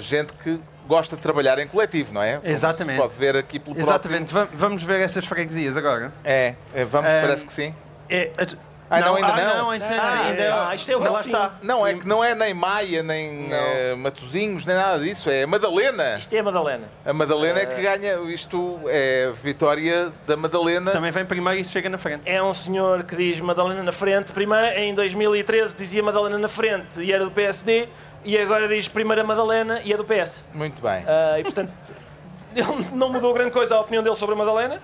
gente que gosta de trabalhar em coletivo, não é? Como se Exatamente. pode ver aqui pelo Exatamente. Va- Vamos ver essas freguesias agora. próximo. É, é, vamos, parece que sim. É, a- Ah, não, ainda ah, não? não, ainda, Ah, ainda é. Ah, isto é o racinho. está. Não, é que não é nem Maia, nem eh, Matosinhos, nem nada disso. É Madalena. Isto é a Madalena. A Madalena é que ganha. Isto é vitória da Madalena. Também vem primeiro e chega na frente. É um senhor que diz Madalena na frente. Primeiro, em 2013 dizia Madalena na frente e era do PSD. E agora diz primeira Madalena e é do PS. Muito bem. Ah, e portanto, ele não mudou grande coisa a opinião dele sobre a Madalena,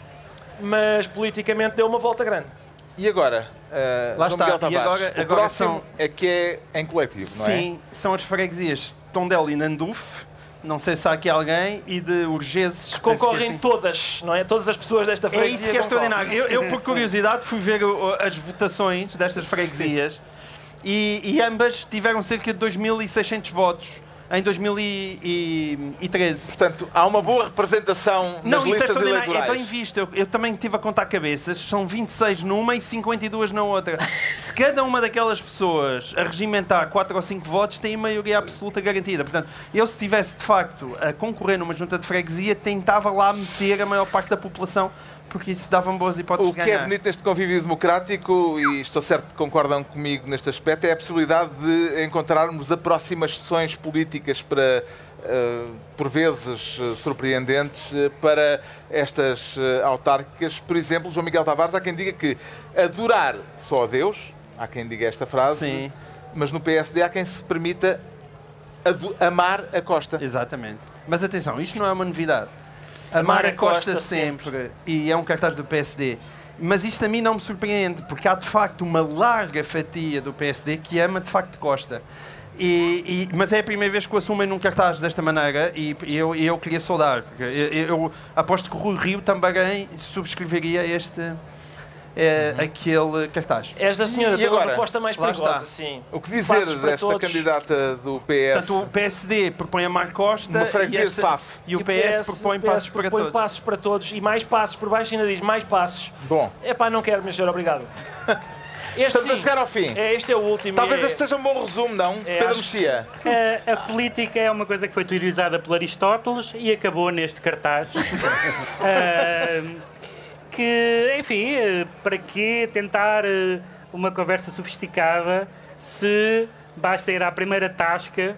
mas politicamente deu uma volta grande. E agora? eh, Lá João está. Miguel E agora- o agora próximo são- é que é em coletivo, não é? Sim, são as freguesias de Tondela e Nanduf. Não sei se há aqui alguém. E de Urgeses. Concorrem assim. todas, não é? Todas as pessoas desta É freguesia isso que é concorrem. extraordinário. Eu, eu, por curiosidade, fui ver o- as votações destas freguesias e, e ambas tiveram cerca de 2.600 votos em 2013. Portanto, há uma boa representação nas Não, isso é listas. É eleitorais. bem visto. Eu, eu também estive a contar cabeças. São 26 numa e 52 na outra. Se cada uma daquelas pessoas a regimentar 4 ou 5 votos, tem a maioria absoluta garantida. Portanto, eu se estivesse de facto a concorrer numa junta de freguesia, tentava lá meter a maior parte da população, porque isso dava-me boas hipóteses O de que é ganhar. bonito neste convívio democrático, e estou certo que concordam comigo neste aspecto, é a possibilidade de encontrarmos aproximações políticas para, eh, por vezes, eh, surpreendentes, eh, para estas autárquicas. Por exemplo, João Miguel Tavares, há quem diga que adorar só a Deus, há quem diga esta frase, Sim. mas no PSD há quem se permita amar a Costa. Exatamente. Mas atenção, isto não é uma novidade. Amar a Costa sempre. E é um cartaz do PSD. Mas isto a mim não me surpreende, porque há de facto uma larga fatia do PSD que ama de facto Costa. E, e- mas é a primeira vez que o assumem num cartaz desta maneira e, e eu, eu queria saudar. Eu, eu aposto que o Rui Rio também subscreveria este, eh, aquele cartaz. Esta senhora E tem uma agora? proposta mais perigosa, sim. O que dizer Passos desta todos. candidata do PS? Portanto, o PSD propõe a Mar Costa Uma e, freguesia de Faf. e o PS, propõe o PS passos para propõe todos. passos para todos e mais passos por baixo ainda diz mais passos. Bom, É pá, não quero, meu senhor, obrigado. Este estamos a sim. chegar ao fim. É, este é o último. Talvez é... este seja um bom resumo, não? É, Pedro Mexia. A, a política é uma coisa que foi teorizada por Aristóteles e acabou neste cartaz. Ah, que, enfim, eh, para que tentar eh, uma conversa sofisticada se basta ir à primeira tasca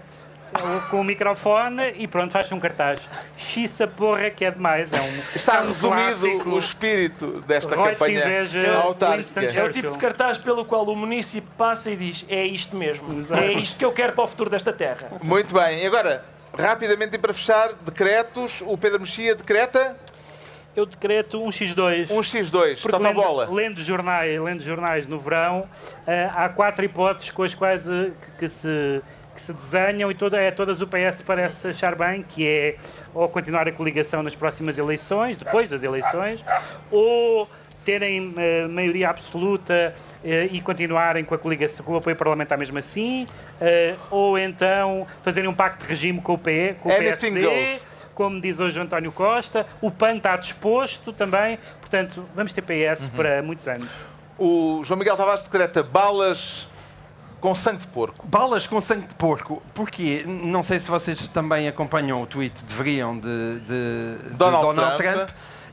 com o microfone e pronto, faz um cartaz. Xissa porra que é demais. É um, Está é um resumido clássico. o espírito desta Rote campanha inveja, É autárquica. É o tipo de cartaz pelo qual o município passa e diz é isto mesmo. É isto que eu quero para o futuro desta terra. Muito bem. E agora, rapidamente e para fechar, decretos. O Pedro Mexia decreta Eu decreto um X2. um X2. Porque Toca a lendo, bola. lendo jornais, lendo jornais no verão, eh, há quatro hipóteses com as quais eh, que, que se, que se desenham e toda, é, todas o PS parece achar bem, que é ou continuar a coligação nas próximas eleições, depois das eleições, ou terem eh, maioria absoluta eh, e continuarem com a coligação, com o apoio parlamentar mesmo assim, eh, ou então fazerem um pacto de regime com o, PE, com o Anything PSD, goes. Como diz hoje o António Costa. O PAN está disposto também, portanto, vamos ter PS Uhum. para muitos anos. O João Miguel Tavares decreta balas com sangue de porco. Balas com sangue de porco. Porquê? Não sei se vocês também acompanham o tweet, deveriam, de, de- de Donald Donald, Trump. Trump.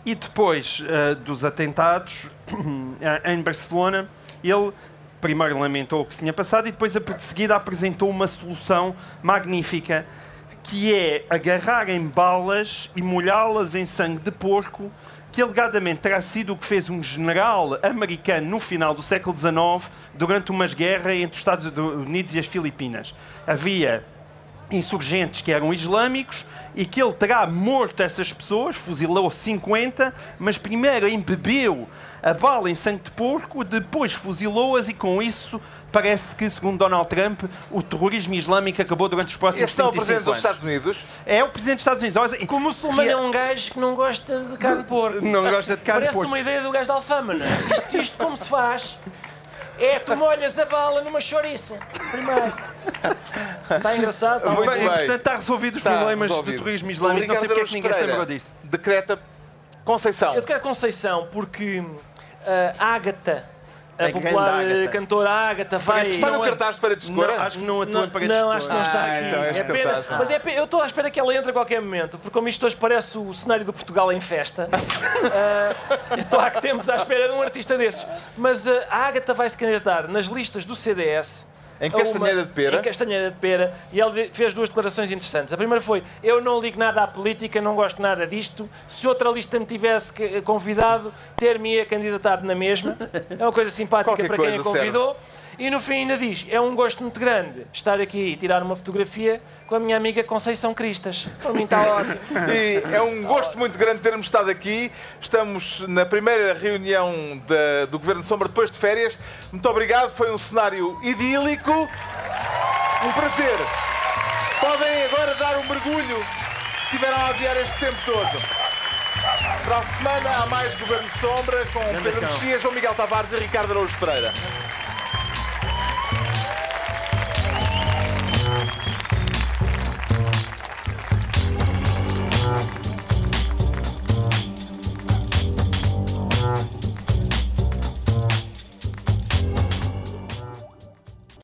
E depois eh, dos atentados eh, em Barcelona, ele primeiro lamentou o que se tinha passado e depois, a- de seguida, apresentou uma solução magnífica que é agarrarem balas e molhá-las em sangue de porco, que alegadamente terá sido o que fez um general americano no final do século XIX, durante umas guerras entre os Estados Unidos e as Filipinas. Havia insurgentes que eram islâmicos e que ele terá morto essas pessoas, fuzilou 50, mas primeiro embebeu a bala em sangue de porco, depois fuzilou-as e com isso parece que, segundo Donald Trump, o terrorismo islâmico acabou durante os próximos Este não é o 35 presidente dos anos. Estados Unidos. É o presidente dos Estados Unidos. Olha, O muçulmano é um gajo que não gosta de carne de porco. Não gosta de carne de Parece porco. uma ideia do gajo da Alfama, não é? Isto, isto como se faz? É, tu molhas a bala numa chouriça. Primeiro. Está engraçado? Está Muito bem. bem. Portanto, está resolvido os Está problemas resolvido. do terrorismo islâmico. Não sei porque é que ninguém se lembrou disso. Decreta Conceição. Eu quero Conceição porque a Ágata, a, popular eh, Ágata. cantora Ágata, vai. Parece que Está no é- cartaz de paredes de Não, cora? acho que não atua Não, em paredes não, acho que não está Ah, aqui. então é pena, cartaz mas é pena- eu estou à espera que ela entre a qualquer momento, porque como isto hoje parece o cenário do Portugal em festa, ah, estou há que tempos à espera de um artista desses. Mas ah, a Ágata vai se candidatar nas listas do CDS. Em uma- Castanheira de Pera? Em Castanheira de Pera. E ele fez duas declarações interessantes. A primeira foi: Eu não ligo nada à política, não gosto nada disto. Se outra lista me tivesse que- convidado, ter-me-ia candidatado na mesma. É uma coisa simpática Qualquer para quem a serve. E no fim ainda diz: É um gosto muito grande estar aqui e tirar uma fotografia com a minha amiga Conceição Cristas. Para mim está ótimo. E é um gosto muito grande termos estado aqui. Estamos na primeira reunião da- do Governo de Sombra depois de férias. Muito obrigado, foi um cenário idílico. Um prazer. Podem agora dar um mergulho que tiveram a adiar este tempo todo. Para a semana há mais Governo de Sombra com Pedro. Mexias, João Miguel Tavares e Ricardo Araújo Pereira. Thank